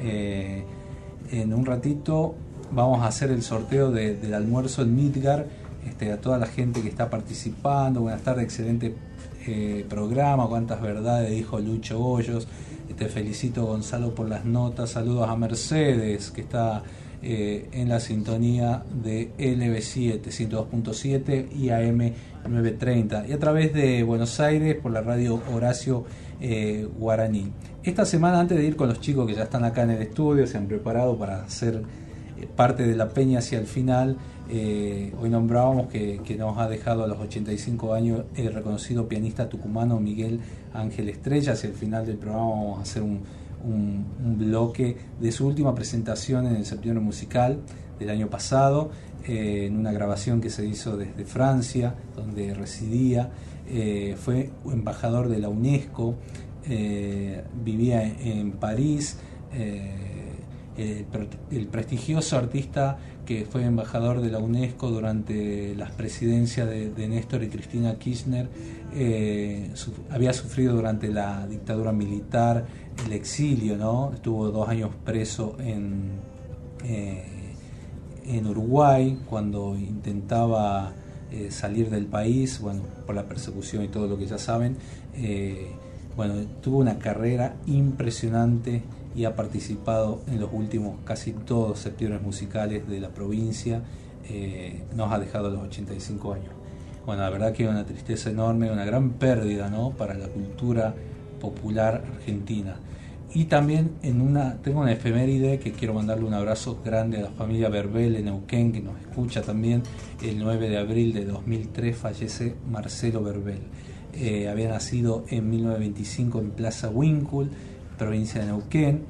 Eh, en un ratito vamos a hacer el sorteo del almuerzo en Midgar. Este, a toda la gente que está participando. Buenas tardes, excelente eh, programa. Cuántas verdades dijo Lucho Hoyos. Te felicito Gonzalo por las notas. Saludos a Mercedes que está eh, en la sintonía de LB7 102.7 y AM 930 y a través de Buenos Aires por la radio Horacio eh, Guaraní. Esta semana antes de ir con los chicos que ya están acá en el estudio, se han preparado para hacer eh, parte de la peña hacia el final, hoy nombrábamos que, nos ha dejado a los 85 años el reconocido pianista tucumano Miguel Ángel Estrella. Hacia el final del programa vamos a hacer un, bloque de su última presentación en el Septiembre Musical del año pasado, eh, en una grabación que se hizo desde Francia, donde residía. Eh, fue embajador de la UNESCO, eh, vivía en, París. El, prestigioso artista que fue embajador de la UNESCO durante las presidencias de, Néstor y Cristina Kirchner, había sufrido durante la dictadura militar el exilio, ¿no? Estuvo dos años preso en, eh, en Uruguay cuando intentaba eh, salir del país, bueno, por la persecución y todo lo que ya saben. Eh, bueno, tuvo una carrera impresionante y ha participado en los últimos casi todos septiembre musicales de la provincia. nos ha dejado a los 85 años. Bueno, la verdad que una tristeza enorme, una gran pérdida ¿no? para la cultura popular argentina. Y también en una, tengo una efeméride que quiero mandarle un abrazo grande a la familia Verbel en Neuquén, que nos escucha también. El 9 de abril de 2003 fallece Marcelo Verbel. Eh, había nacido en 1925 en Plaza Winkle, provincia de Neuquén.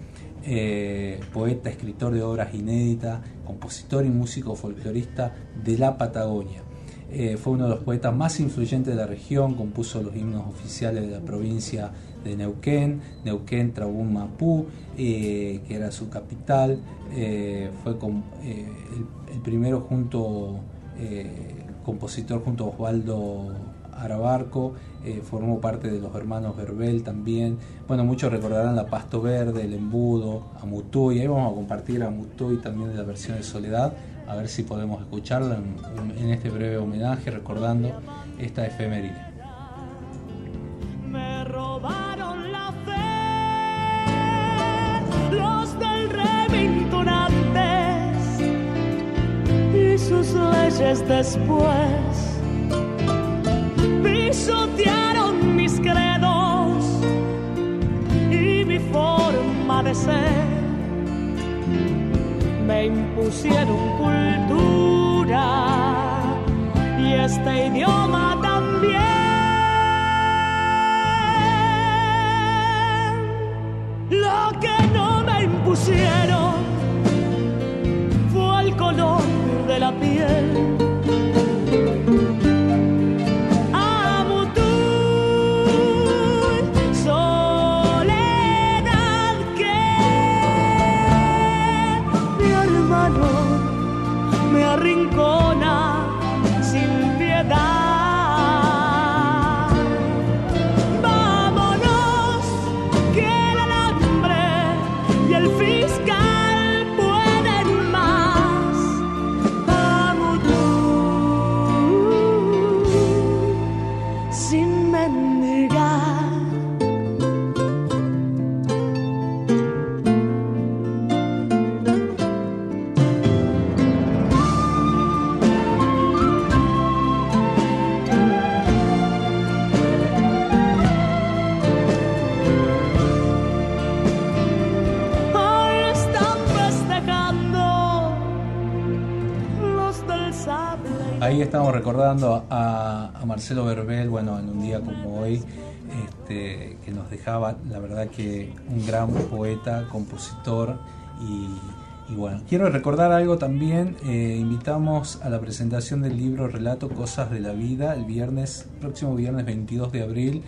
Eh, poeta, escritor de obras inéditas, compositor y músico folclorista de la Patagonia. Eh, fue uno de los poetas más influyentes de la región, compuso los himnos oficiales de la provincia de Neuquén, Neuquén Trabún Mapú, eh, que era su capital, eh, fue el, primero junto, compositor junto a Osvaldo Arabarco, formó parte de los hermanos Verbel también. Bueno, muchos recordarán la Pasto Verde, el Embudo, Amutuy, ahí vamos a compartir a Amutuy también de la versión de Soledad a ver si podemos escucharla en, este breve homenaje recordando esta efeméride. Me robaron la fe, los del y sus leyes después. Pisotearon mis credos y mi forma de ser me impusieron cultura y este idioma también. Lo que no me impusieron fue el color de la piel estamos recordando a, Marcelo Verbel, bueno, en un día como hoy, este, que nos dejaba, la verdad que un gran poeta, compositor y, y bueno, quiero recordar algo también, eh, invitamos a la presentación del libro Relato Cosas de la Vida el viernes, próximo viernes 22 de abril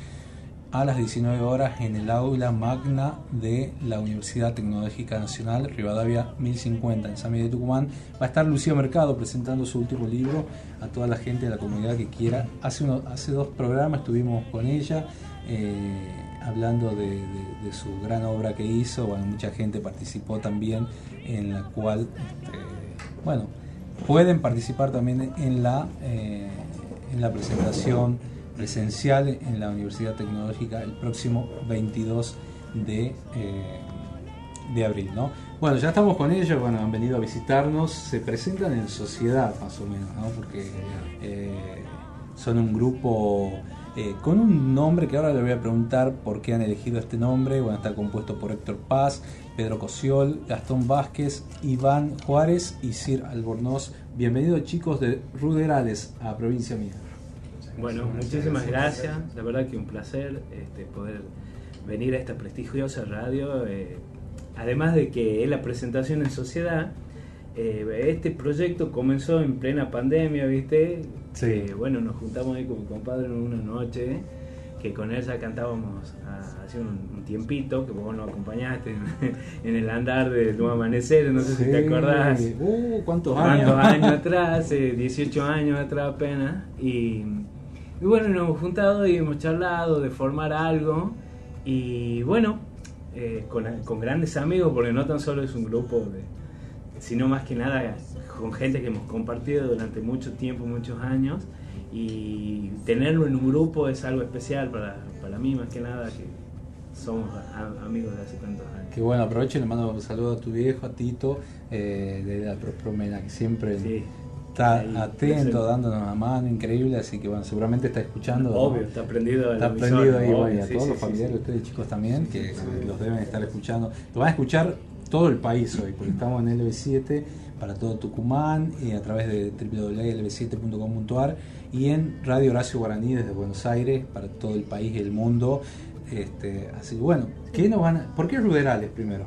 a las 19 horas en el aula magna de la Universidad Tecnológica Nacional, Rivadavia 1050, en San Miguel de Tucumán. Va a estar Lucía Mercado presentando su último libro a toda la gente de la comunidad que quiera. Hace, uno, hace dos programas estuvimos con ella eh, hablando de, su gran obra que hizo. Bueno, mucha gente participó también, en la cual, este, bueno, pueden participar también en la, eh, en la presentación presencial en la Universidad Tecnológica el próximo 22 de, eh, de abril. ¿no? Bueno, ya estamos con ellos, bueno, han venido a visitarnos, se presentan en sociedad más o menos, ¿no? porque eh, son un grupo eh, con un nombre que ahora le voy a preguntar por qué han elegido este nombre. Bueno, está compuesto por Héctor Paz, Pedro Cosiol, Gastón Vázquez, Iván Juárez y Sir Albornoz. Bienvenidos chicos de Ruderales a Provincia Mía. Bueno, muchísimas gracias. La verdad que un placer este, poder venir a esta prestigiosa radio. eh, además de que es la presentación en sociedad, eh, este proyecto comenzó en plena pandemia, ¿viste? Sí. Eh, bueno, nos juntamos ahí con mi compadre en una noche, que con él ya cantábamos a- hace un, un tiempito, que vos nos acompañaste en, <laughs> en el andar del nuevo amanecer, no sé si te acordás. Uh, ¿cuántos ¿Cuántos años? años atrás? hace 18 años atrás apenas. Y, y bueno, nos hemos juntado y hemos charlado de formar algo. Y bueno, eh, con, con grandes amigos, porque no tan solo es un grupo, de, sino más que nada con gente que hemos compartido durante mucho tiempo, muchos años. Y tenerlo en un grupo es algo especial para, para mí, más que nada, que somos a- amigos de hace tantos años. Que bueno, aprovecho y le mando un saludo a tu viejo, a Tito, eh, de la Prospromena, que siempre está Ahí, atento, dándonos una mano, increíble, así que bueno, seguramente está escuchando. Obvio, está prendido Está prendido ahí, bueno, y a sí, todos sí, los familiares sí. de ustedes chicos también, que los deben estar escuchando. Lo van a escuchar todo el país hoy, porque estamos en LB7 para todo Tucumán y a través de www.lb7.com.ar y en Radio Horacio Guaraní desde Buenos Aires para todo el país y el mundo. Este, así que bueno, ¿qué nos van a- ¿por qué Ruderales primero?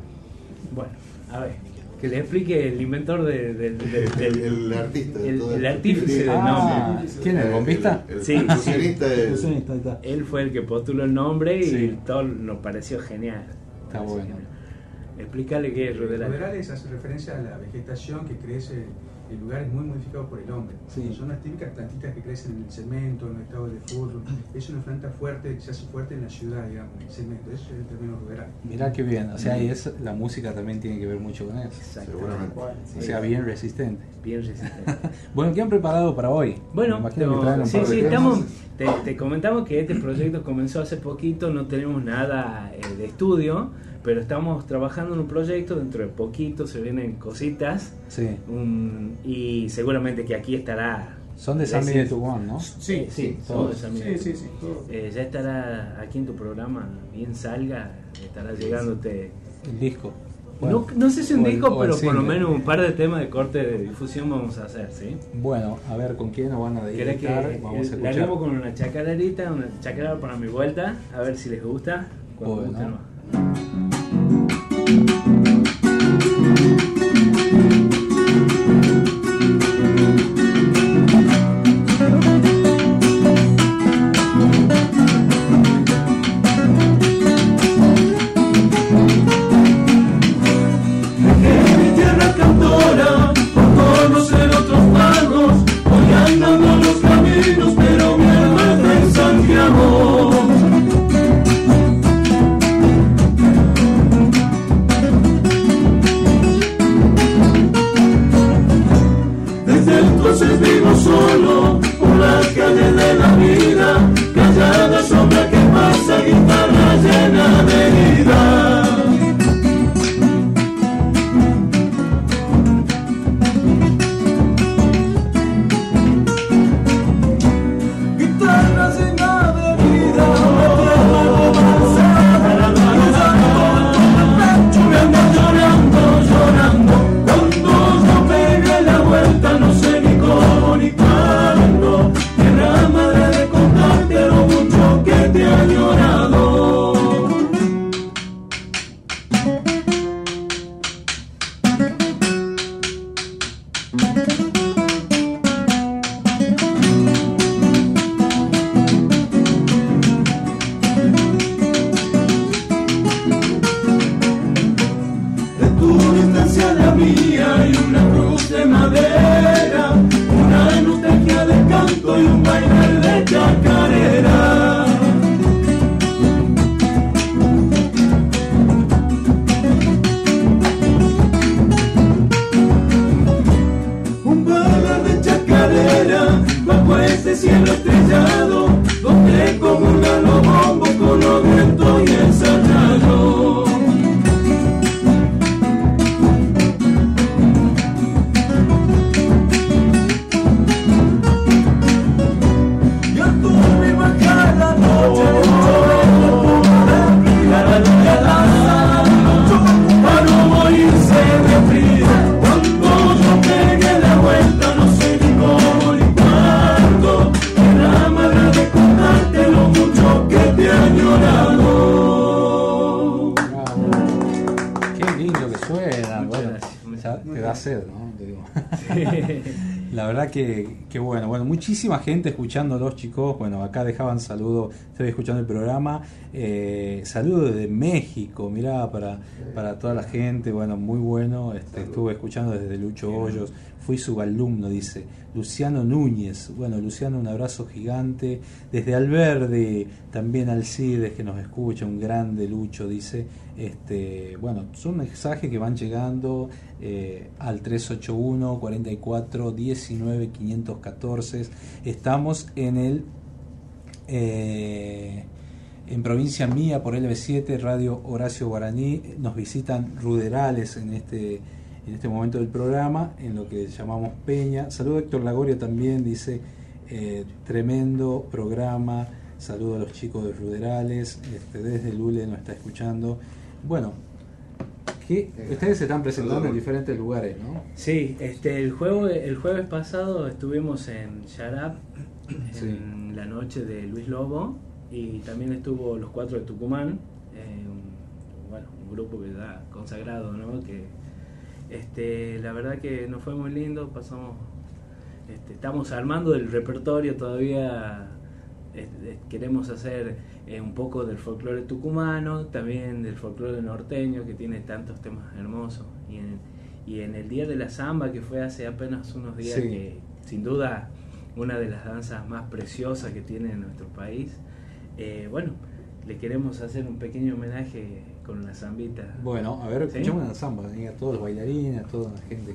Bueno, a ver, que le explique el inventor de- <laughs> del, del- del- El artista de el, todo el esto. artífice del Ah, nombre. ¿quién es, el bombista? El Sí. Él fue el que postuló el nombre y Sí. todo nos pareció genial. Está Pareció bueno. genial. Explícale qué es Ruderal. Ruderales hace referencia a la vegetación que crece en lugares muy modificados por el hombre. Sí. Son las típicas plantitas que crecen en el cemento, en el estado de furro. Es una planta fuerte se hace fuerte en la ciudad, digamos, en el cemento. Eso es el término ruderal. Mirá qué bien, o sea, y es, la música también tiene que ver mucho con eso. Seguramente. O sea, bien resistente. Bien resistente. <laughs> Bueno, ¿qué han preparado para hoy? Bueno, no, sí, sí, estamos, te, te comentamos que este proyecto comenzó hace poquito, no tenemos nada eh, de estudio, pero estamos trabajando en un proyecto, dentro de poquito se vienen cositas Sí. un- y seguramente que aquí estará... Son de San Miguel Tucumán, ¿no? Sí, sí, todos. todos de San Miguel. Sí, sí, sí. Eh, ya estará aquí en tu programa, bien salga, estará llegándote... El disco. no, no sé si un el- disco, el pero por lo menos un par de temas de corte de difusión vamos a hacer, ¿sí? Bueno, a ver, ¿con quién nos van a ¿Querés que dedicar? Vamos a eh, escuchar. con una chacarerita, una chacarera para mi vuelta, a ver si les gusta? Cuando Bueno. guste nomás. thank you muchísima gente escuchándolos chicos, bueno, acá dejaban saludos, estoy escuchando el programa, eh, saludos desde México, mirá, para, para toda la gente, bueno, muy bueno, este, estuve escuchando desde Lucho Hoyos, fui su alumno, dice, Luciano Núñez, bueno, Luciano, un abrazo gigante, desde Alverde, también Alcides que nos escucha, un grande Lucho, dice, este, bueno, son mensajes que van llegando eh, al 381 44 19 514. Estamos en el eh, en provincia mía por LB7 Radio Horacio Guaraní. Nos visitan ruderales en este en este momento del programa, en lo que llamamos Peña. Saludo a Héctor Lagoria también, dice eh, tremendo programa. Saludo a los chicos de Ruderales, este, desde Lule nos está escuchando. Bueno, que ustedes se están presentando en diferentes lugares, ¿no? Sí, este, el, jueves, el jueves pasado estuvimos en Sharap, en la noche de Luis Lobo, y también estuvo Los Cuatro de Tucumán, eh, un, bueno, un grupo que ya consagrado, ¿no? Que, este, la verdad que nos fue muy lindo, pasamos, este, estamos armando el repertorio todavía, este, queremos hacer eh, un poco del folclore tucumano, también del folclore norteño que tiene tantos temas hermosos. Y en, y en el Día de la Zamba, que fue hace apenas unos días, Sí. que sin duda una de las danzas más preciosas que tiene nuestro país, eh, bueno, le queremos hacer un pequeño homenaje con la zambita. Bueno, a ver, ¿Sí? escuchemos una samba, y a todos los bailarines, a toda la gente.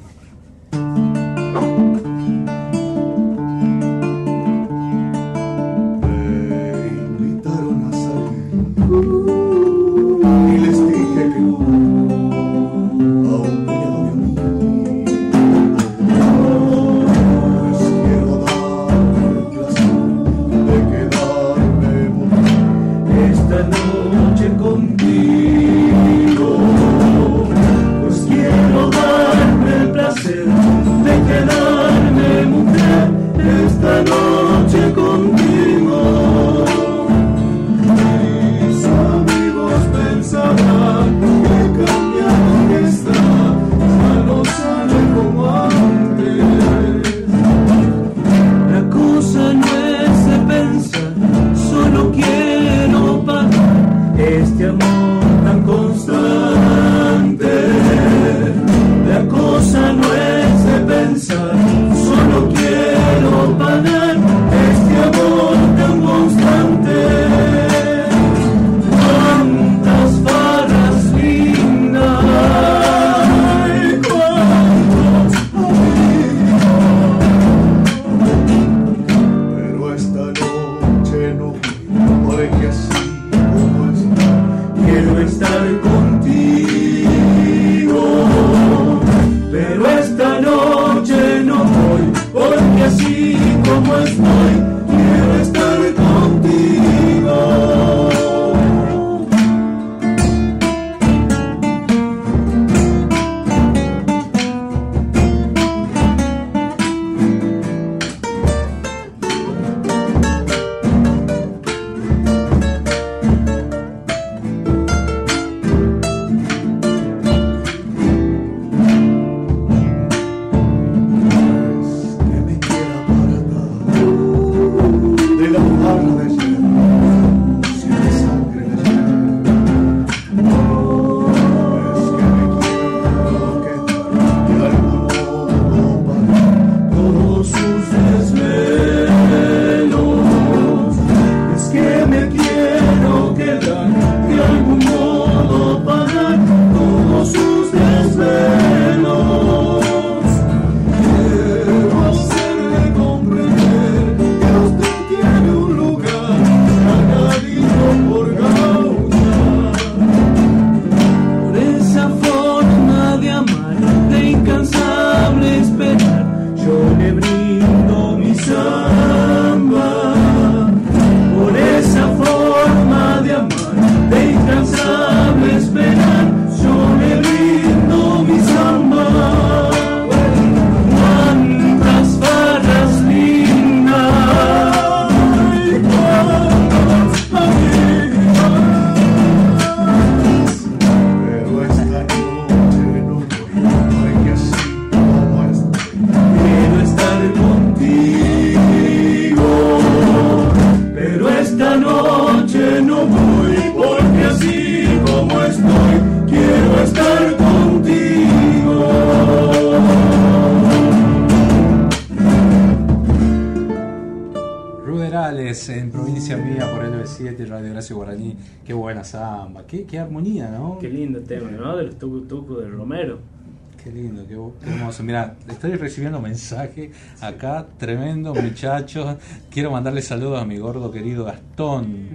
Qué hermoso. Mira, estoy recibiendo mensaje acá, tremendo muchachos. Quiero mandarle saludos a mi gordo querido Gastón,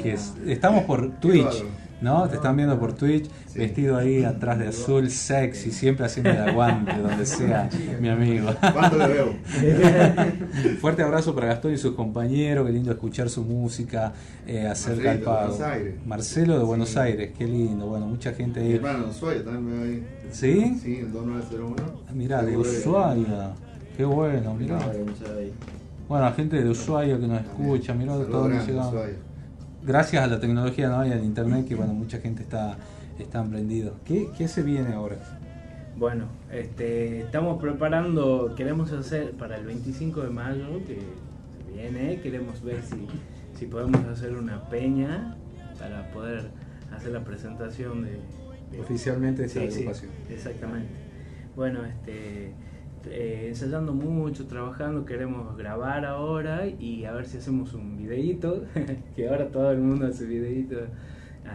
que es- estamos por Twitch. ¿No? Te están viendo por Twitch, vestido ahí atrás de azul, sexy, siempre haciendo el aguante, donde sea, mi amigo. ¿Cuándo le veo? <laughs> Fuerte abrazo para Gastón y sus compañeros, qué lindo escuchar su música eh, acerca de pago. Buenos Aires. Marcelo de Buenos. Aires, qué lindo, bueno, mucha gente Mi ahí. hermano Ushuaia también me ahí. ¿Sí? Sí, el 2901. Mirá, de Ushuaia, qué bueno, mirá. Bueno, la gente de Ushuaia que nos escucha, mirá Saludos todo llegado. Ushuaia. Gracias a la tecnología ¿no? y al internet que bueno, mucha gente está, está emprendido. ¿Qué, ¿Qué se viene ahora? Bueno, este, estamos preparando, queremos hacer para el 25 de mayo, que viene, queremos ver si, si podemos hacer una peña para poder hacer la presentación de... de- Oficialmente esa Sí, sí, agrupación. exactamente. Bueno, este, eh, ensayando mucho, trabajando, queremos grabar ahora y a ver si hacemos un videíto, <laughs> que ahora todo el mundo hace videíto,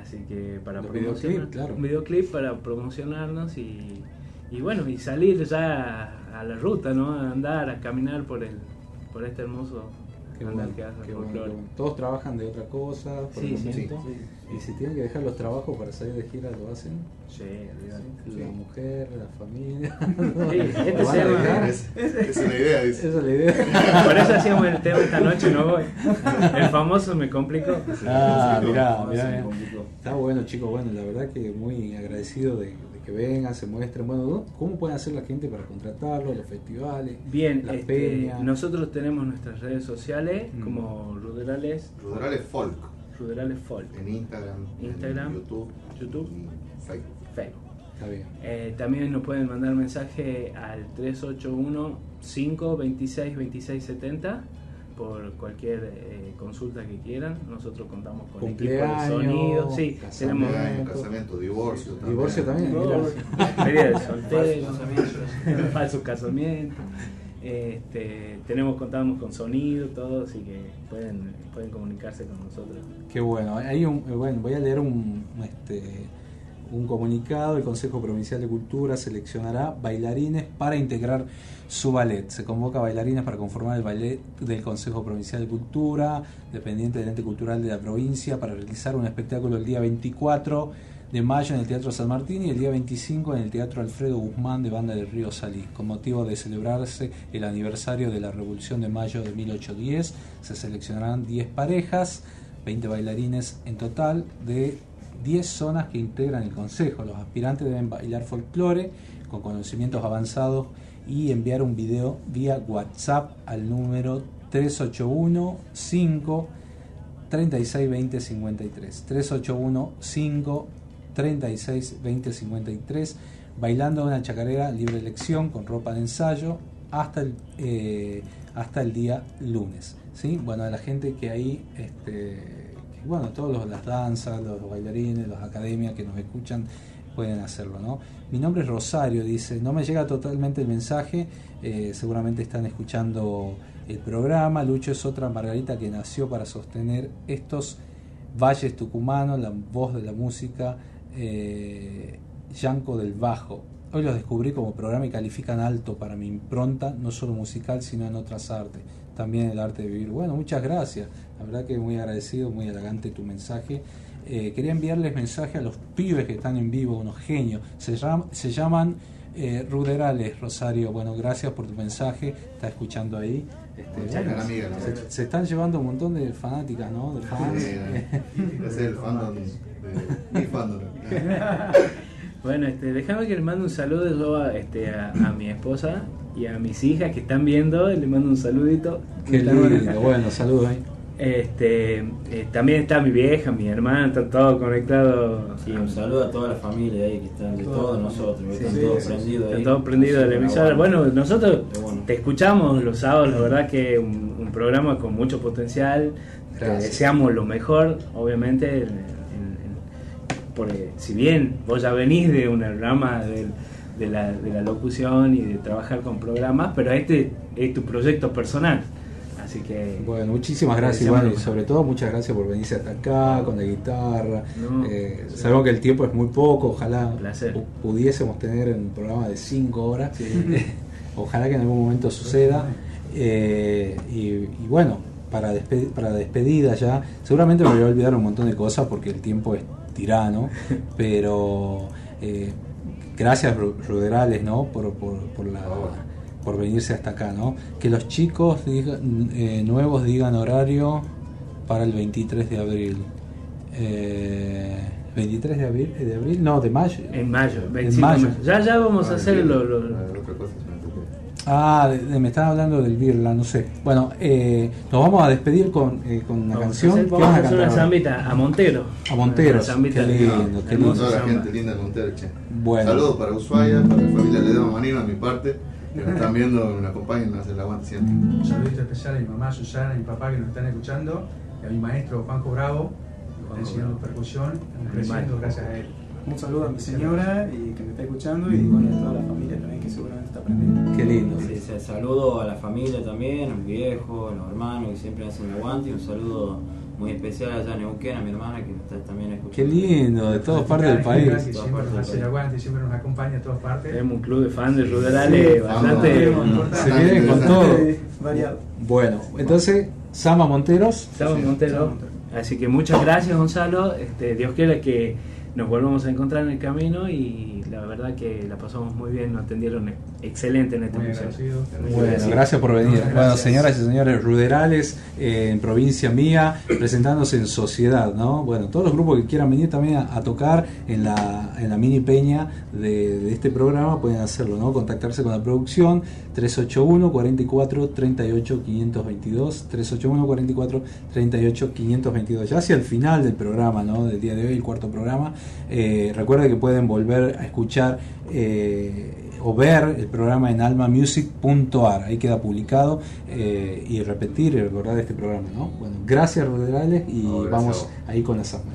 así que para Los promocionar, claro. un videoclip para promocionarnos y, y bueno, y salir ya a la ruta, ¿no? A andar, a caminar por el por este hermoso Qué andar bueno, que hace qué el bueno, folclore. qué bueno. Todos trabajan de otra cosa por Sí, el sí, momento. sí, Y si tienen que dejar los trabajos para salir de gira, lo hacen. Sí. La mujer, la familia. Sí, este ¿Lo van a tema- dejar? es- <laughs> esa es la idea, dice. Esa es la idea. <laughs> Por eso hacíamos el tema esta noche, no voy. El famoso me complicó. Ah, mirá, se. Está bueno, chicos. Bueno, la verdad que muy agradecido de, de que vengan, se muestren. Bueno, ¿no? ¿cómo pueden hacer la gente para contratarlo? Los festivales, Bien, las este, peñas. nosotros tenemos nuestras redes sociales Mm. como Ruderales. Ruderales Folk. Ruderales Folk. En Instagram, Instagram, en YouTube, YouTube y Facebook. Facebook. Está bien. Eh, también nos pueden mandar mensaje al 381 526 2670 por cualquier eh, consulta que quieran. Nosotros contamos con equipo de sonido. Sí, tenemos casamiento, divorcio también. Divorcio también, despedida de soltero, Falsos casamientos. <laughs> falsos casamientos. Este, tenemos contamos con sonido, todo, así que pueden, pueden comunicarse con nosotros. Qué bueno. Hay un, eh, bueno, voy a leer un, este, un comunicado. El Consejo Provincial de Cultura seleccionará bailarines para integrar su ballet. Se convoca bailarines para conformar el ballet del Consejo Provincial de Cultura, dependiente del ente cultural de la provincia, para realizar un espectáculo el día 24 de mayo en el Teatro San Martín y el día 25 en el Teatro Alfredo Guzmán de Banda del Río Salí, con motivo de celebrarse el aniversario de la Revolución de Mayo de 1810. Se seleccionarán 10 parejas, 20 bailarines en total de 10 zonas que integran el Consejo. Los aspirantes deben bailar folclore con conocimientos avanzados y enviar un video vía WhatsApp al número 381 5 36 20 53 381 5 36 20 53 bailando una chacarera libre elección con ropa de ensayo hasta el, eh, hasta el día lunes ¿sí? bueno la gente que ahí este, bueno todas las danzas los bailarines las academias que nos escuchan pueden hacerlo ¿no? mi nombre es Rosario dice no me llega totalmente el mensaje eh, seguramente están escuchando el programa Lucho es otra Margarita que nació para sostener estos valles tucumanos la voz de la música eh, Yanco del Bajo. Hoy los descubrí como programa y califican alto para mi impronta, no solo musical, sino en otras artes. También el arte de vivir. Bueno, muchas gracias. La verdad que muy agradecido, muy elegante tu mensaje. Eh, quería enviarles mensaje a los pibes que están en vivo, unos genios. Se, llam- se llaman eh, Ruderales, Rosario. Bueno, gracias por tu mensaje. Está escuchando ahí. Este, bueno, se, se están llevando un montón de fanáticas, ¿no? De fans. Eh, es el fandom de mi fandom. <laughs> Bueno, este, déjame que le mande un saludo yo a, este, a, a mi esposa y a mis hijas que están viendo, le mando un saludito. Qué lindo, bueno, saludos ahí. Este, eh, también está mi vieja, mi hermana, están todos conectados. Sí, un saludo a toda la familia ahí que están, de todos nosotros, Sí, están sí, todos sí. prendidos ahí. Están todos prendidos de la emisora. Bueno, nosotros te escuchamos los sábados, la verdad que un, un programa con mucho potencial. Te deseamos lo mejor, obviamente. en- en- en- porque si bien vos ya venís de una rama del- de, la, de la locución y de trabajar con programas, pero este es tu proyecto personal. Así que. Bueno, muchísimas gracias, Deseamos Iván, y sobre todo muchas gracias por venirse hasta acá con la guitarra. No, Eh, sí. sabemos que el tiempo es muy poco, ojalá pudiésemos tener un programa de 5 horas. <laughs> ojalá que en algún momento suceda. Eh, y, y bueno, para, despe- para despedida ya, seguramente me voy a olvidar un montón de cosas porque el tiempo es tirano, <laughs> pero eh, gracias Ru- Ruderales ¿no? por, por, por la por venirse hasta acá, ¿no? Que los chicos digan- eh, nuevos digan horario para el 23 de abril. Eh, 23 de abril, de abril, no, de mayo. En mayo, En 25 de mayo. mayo. Ya, ya vamos a Ah, hacer bien. lo, lo- Ah. Ah, de- de- me están hablando del Birla, no sé. Bueno, eh, nos vamos a despedir con, eh, con una Vamos a canción. hacer- ¿Qué vamos a a hacer una zambita a Montero. A zambita Qué lindo, qué lindo. Toda la gente linda de Montero, che. Bueno. Saludos para Ushuaia, para la familia Ledema Manino, a mi parte, que nos están viendo, me acompañan, nos hacen el aguante siempre. Un saludito especial a mi mamá Susana, a mi papá que nos están escuchando, y a mi maestro Juanjo Bravo, que está enseñando percusión, creciendo gracias a él. Un saludo a mi señora y que me está escuchando y bueno, a toda la familia también que seguramente está aprendiendo. Qué lindo. Sí, sí, saludo a la familia también, a mi viejo, a los hermanos que siempre hacen el aguante y un saludo muy especial allá a Neuquén, a mi hermana que está también escuchando. Qué lindo, de todas partes del país. Que siempre nos el aguante siempre nos acompaña a todas partes. Tenemos un club de fans de Sí, bastante. Se vienen con todo. Variado. Bueno, entonces, Sama Monteros. Sama Montero. Así que muchas gracias, Gonzalo. Este, Dios quiera que nos volvamos a encontrar en el camino y la verdad que la pasamos muy bien, nos atendieron excelente en este Muy museo. Bueno, gracias por venir. Bueno, señoras y señores, Ruderales eh, en provincia mía, presentándose en sociedad, ¿no? Bueno, todos los grupos que quieran venir también a, a tocar en la, en la mini peña de, de este programa pueden hacerlo, ¿no? Contactarse con la producción 381 44 38 522 381 44 38 522 ya hacia el final del programa, ¿no? Del día de hoy, el cuarto programa. Eh, recuerden que pueden volver a escuchar eh, o ver el programa en almamusic.ar, ahí queda publicado eh, y repetir y recordar este programa, ¿no? Bueno, gracias Ruderales y No, gracias a vamos ahí con la samba.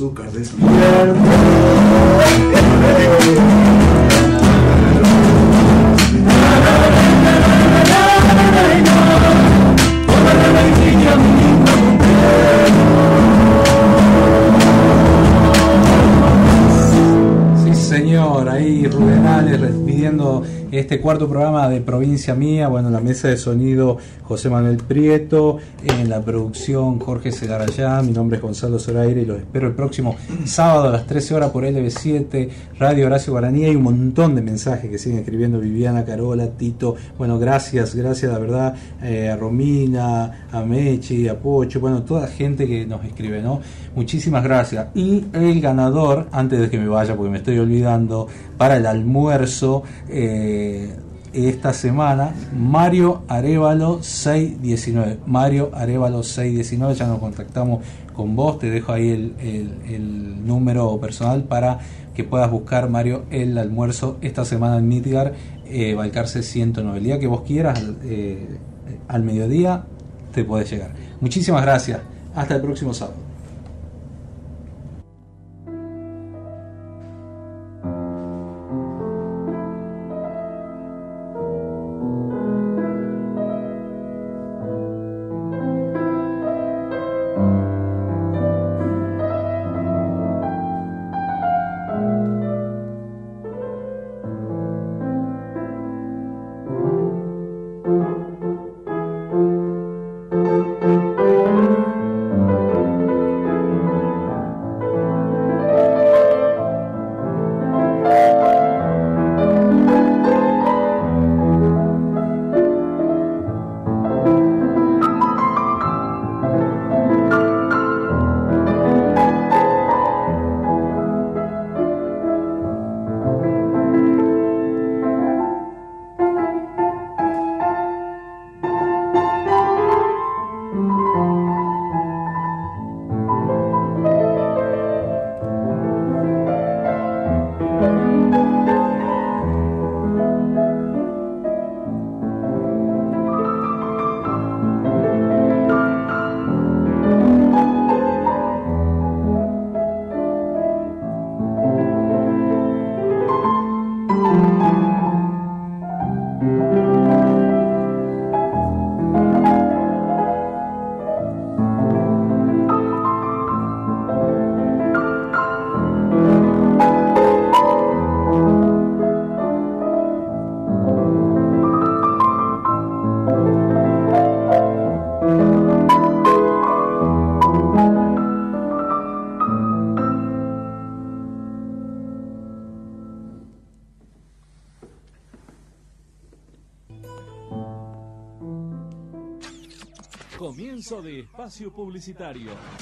Azúcar de Sí, este cuarto programa de Provincia Mía, bueno, en la mesa de sonido José Manuel Prieto, en la producción Jorge Segarayá, mi nombre es Gonzalo Zoraire y los espero el próximo sábado a las 13 horas por LB7, Radio Horacio Guaraní, hay un montón de mensajes que siguen escribiendo Viviana, Carola, Tito, bueno, gracias, gracias la verdad eh, a Romina, a Mechi, a Pocho, bueno, toda gente que nos escribe, ¿no? Muchísimas gracias. Y el ganador, antes de que me vaya, porque me estoy olvidando, para el almuerzo eh, esta semana, Mario Arevalo 619. Mario Arevalo 619, ya nos contactamos con vos, te dejo ahí el, el- número personal para que puedas buscar, Mario, el almuerzo esta semana en Midgar, eh, Balcarce 109. El día que vos quieras, eh, al mediodía, te podés llegar. Muchísimas gracias. Hasta el próximo sábado. Publicitario.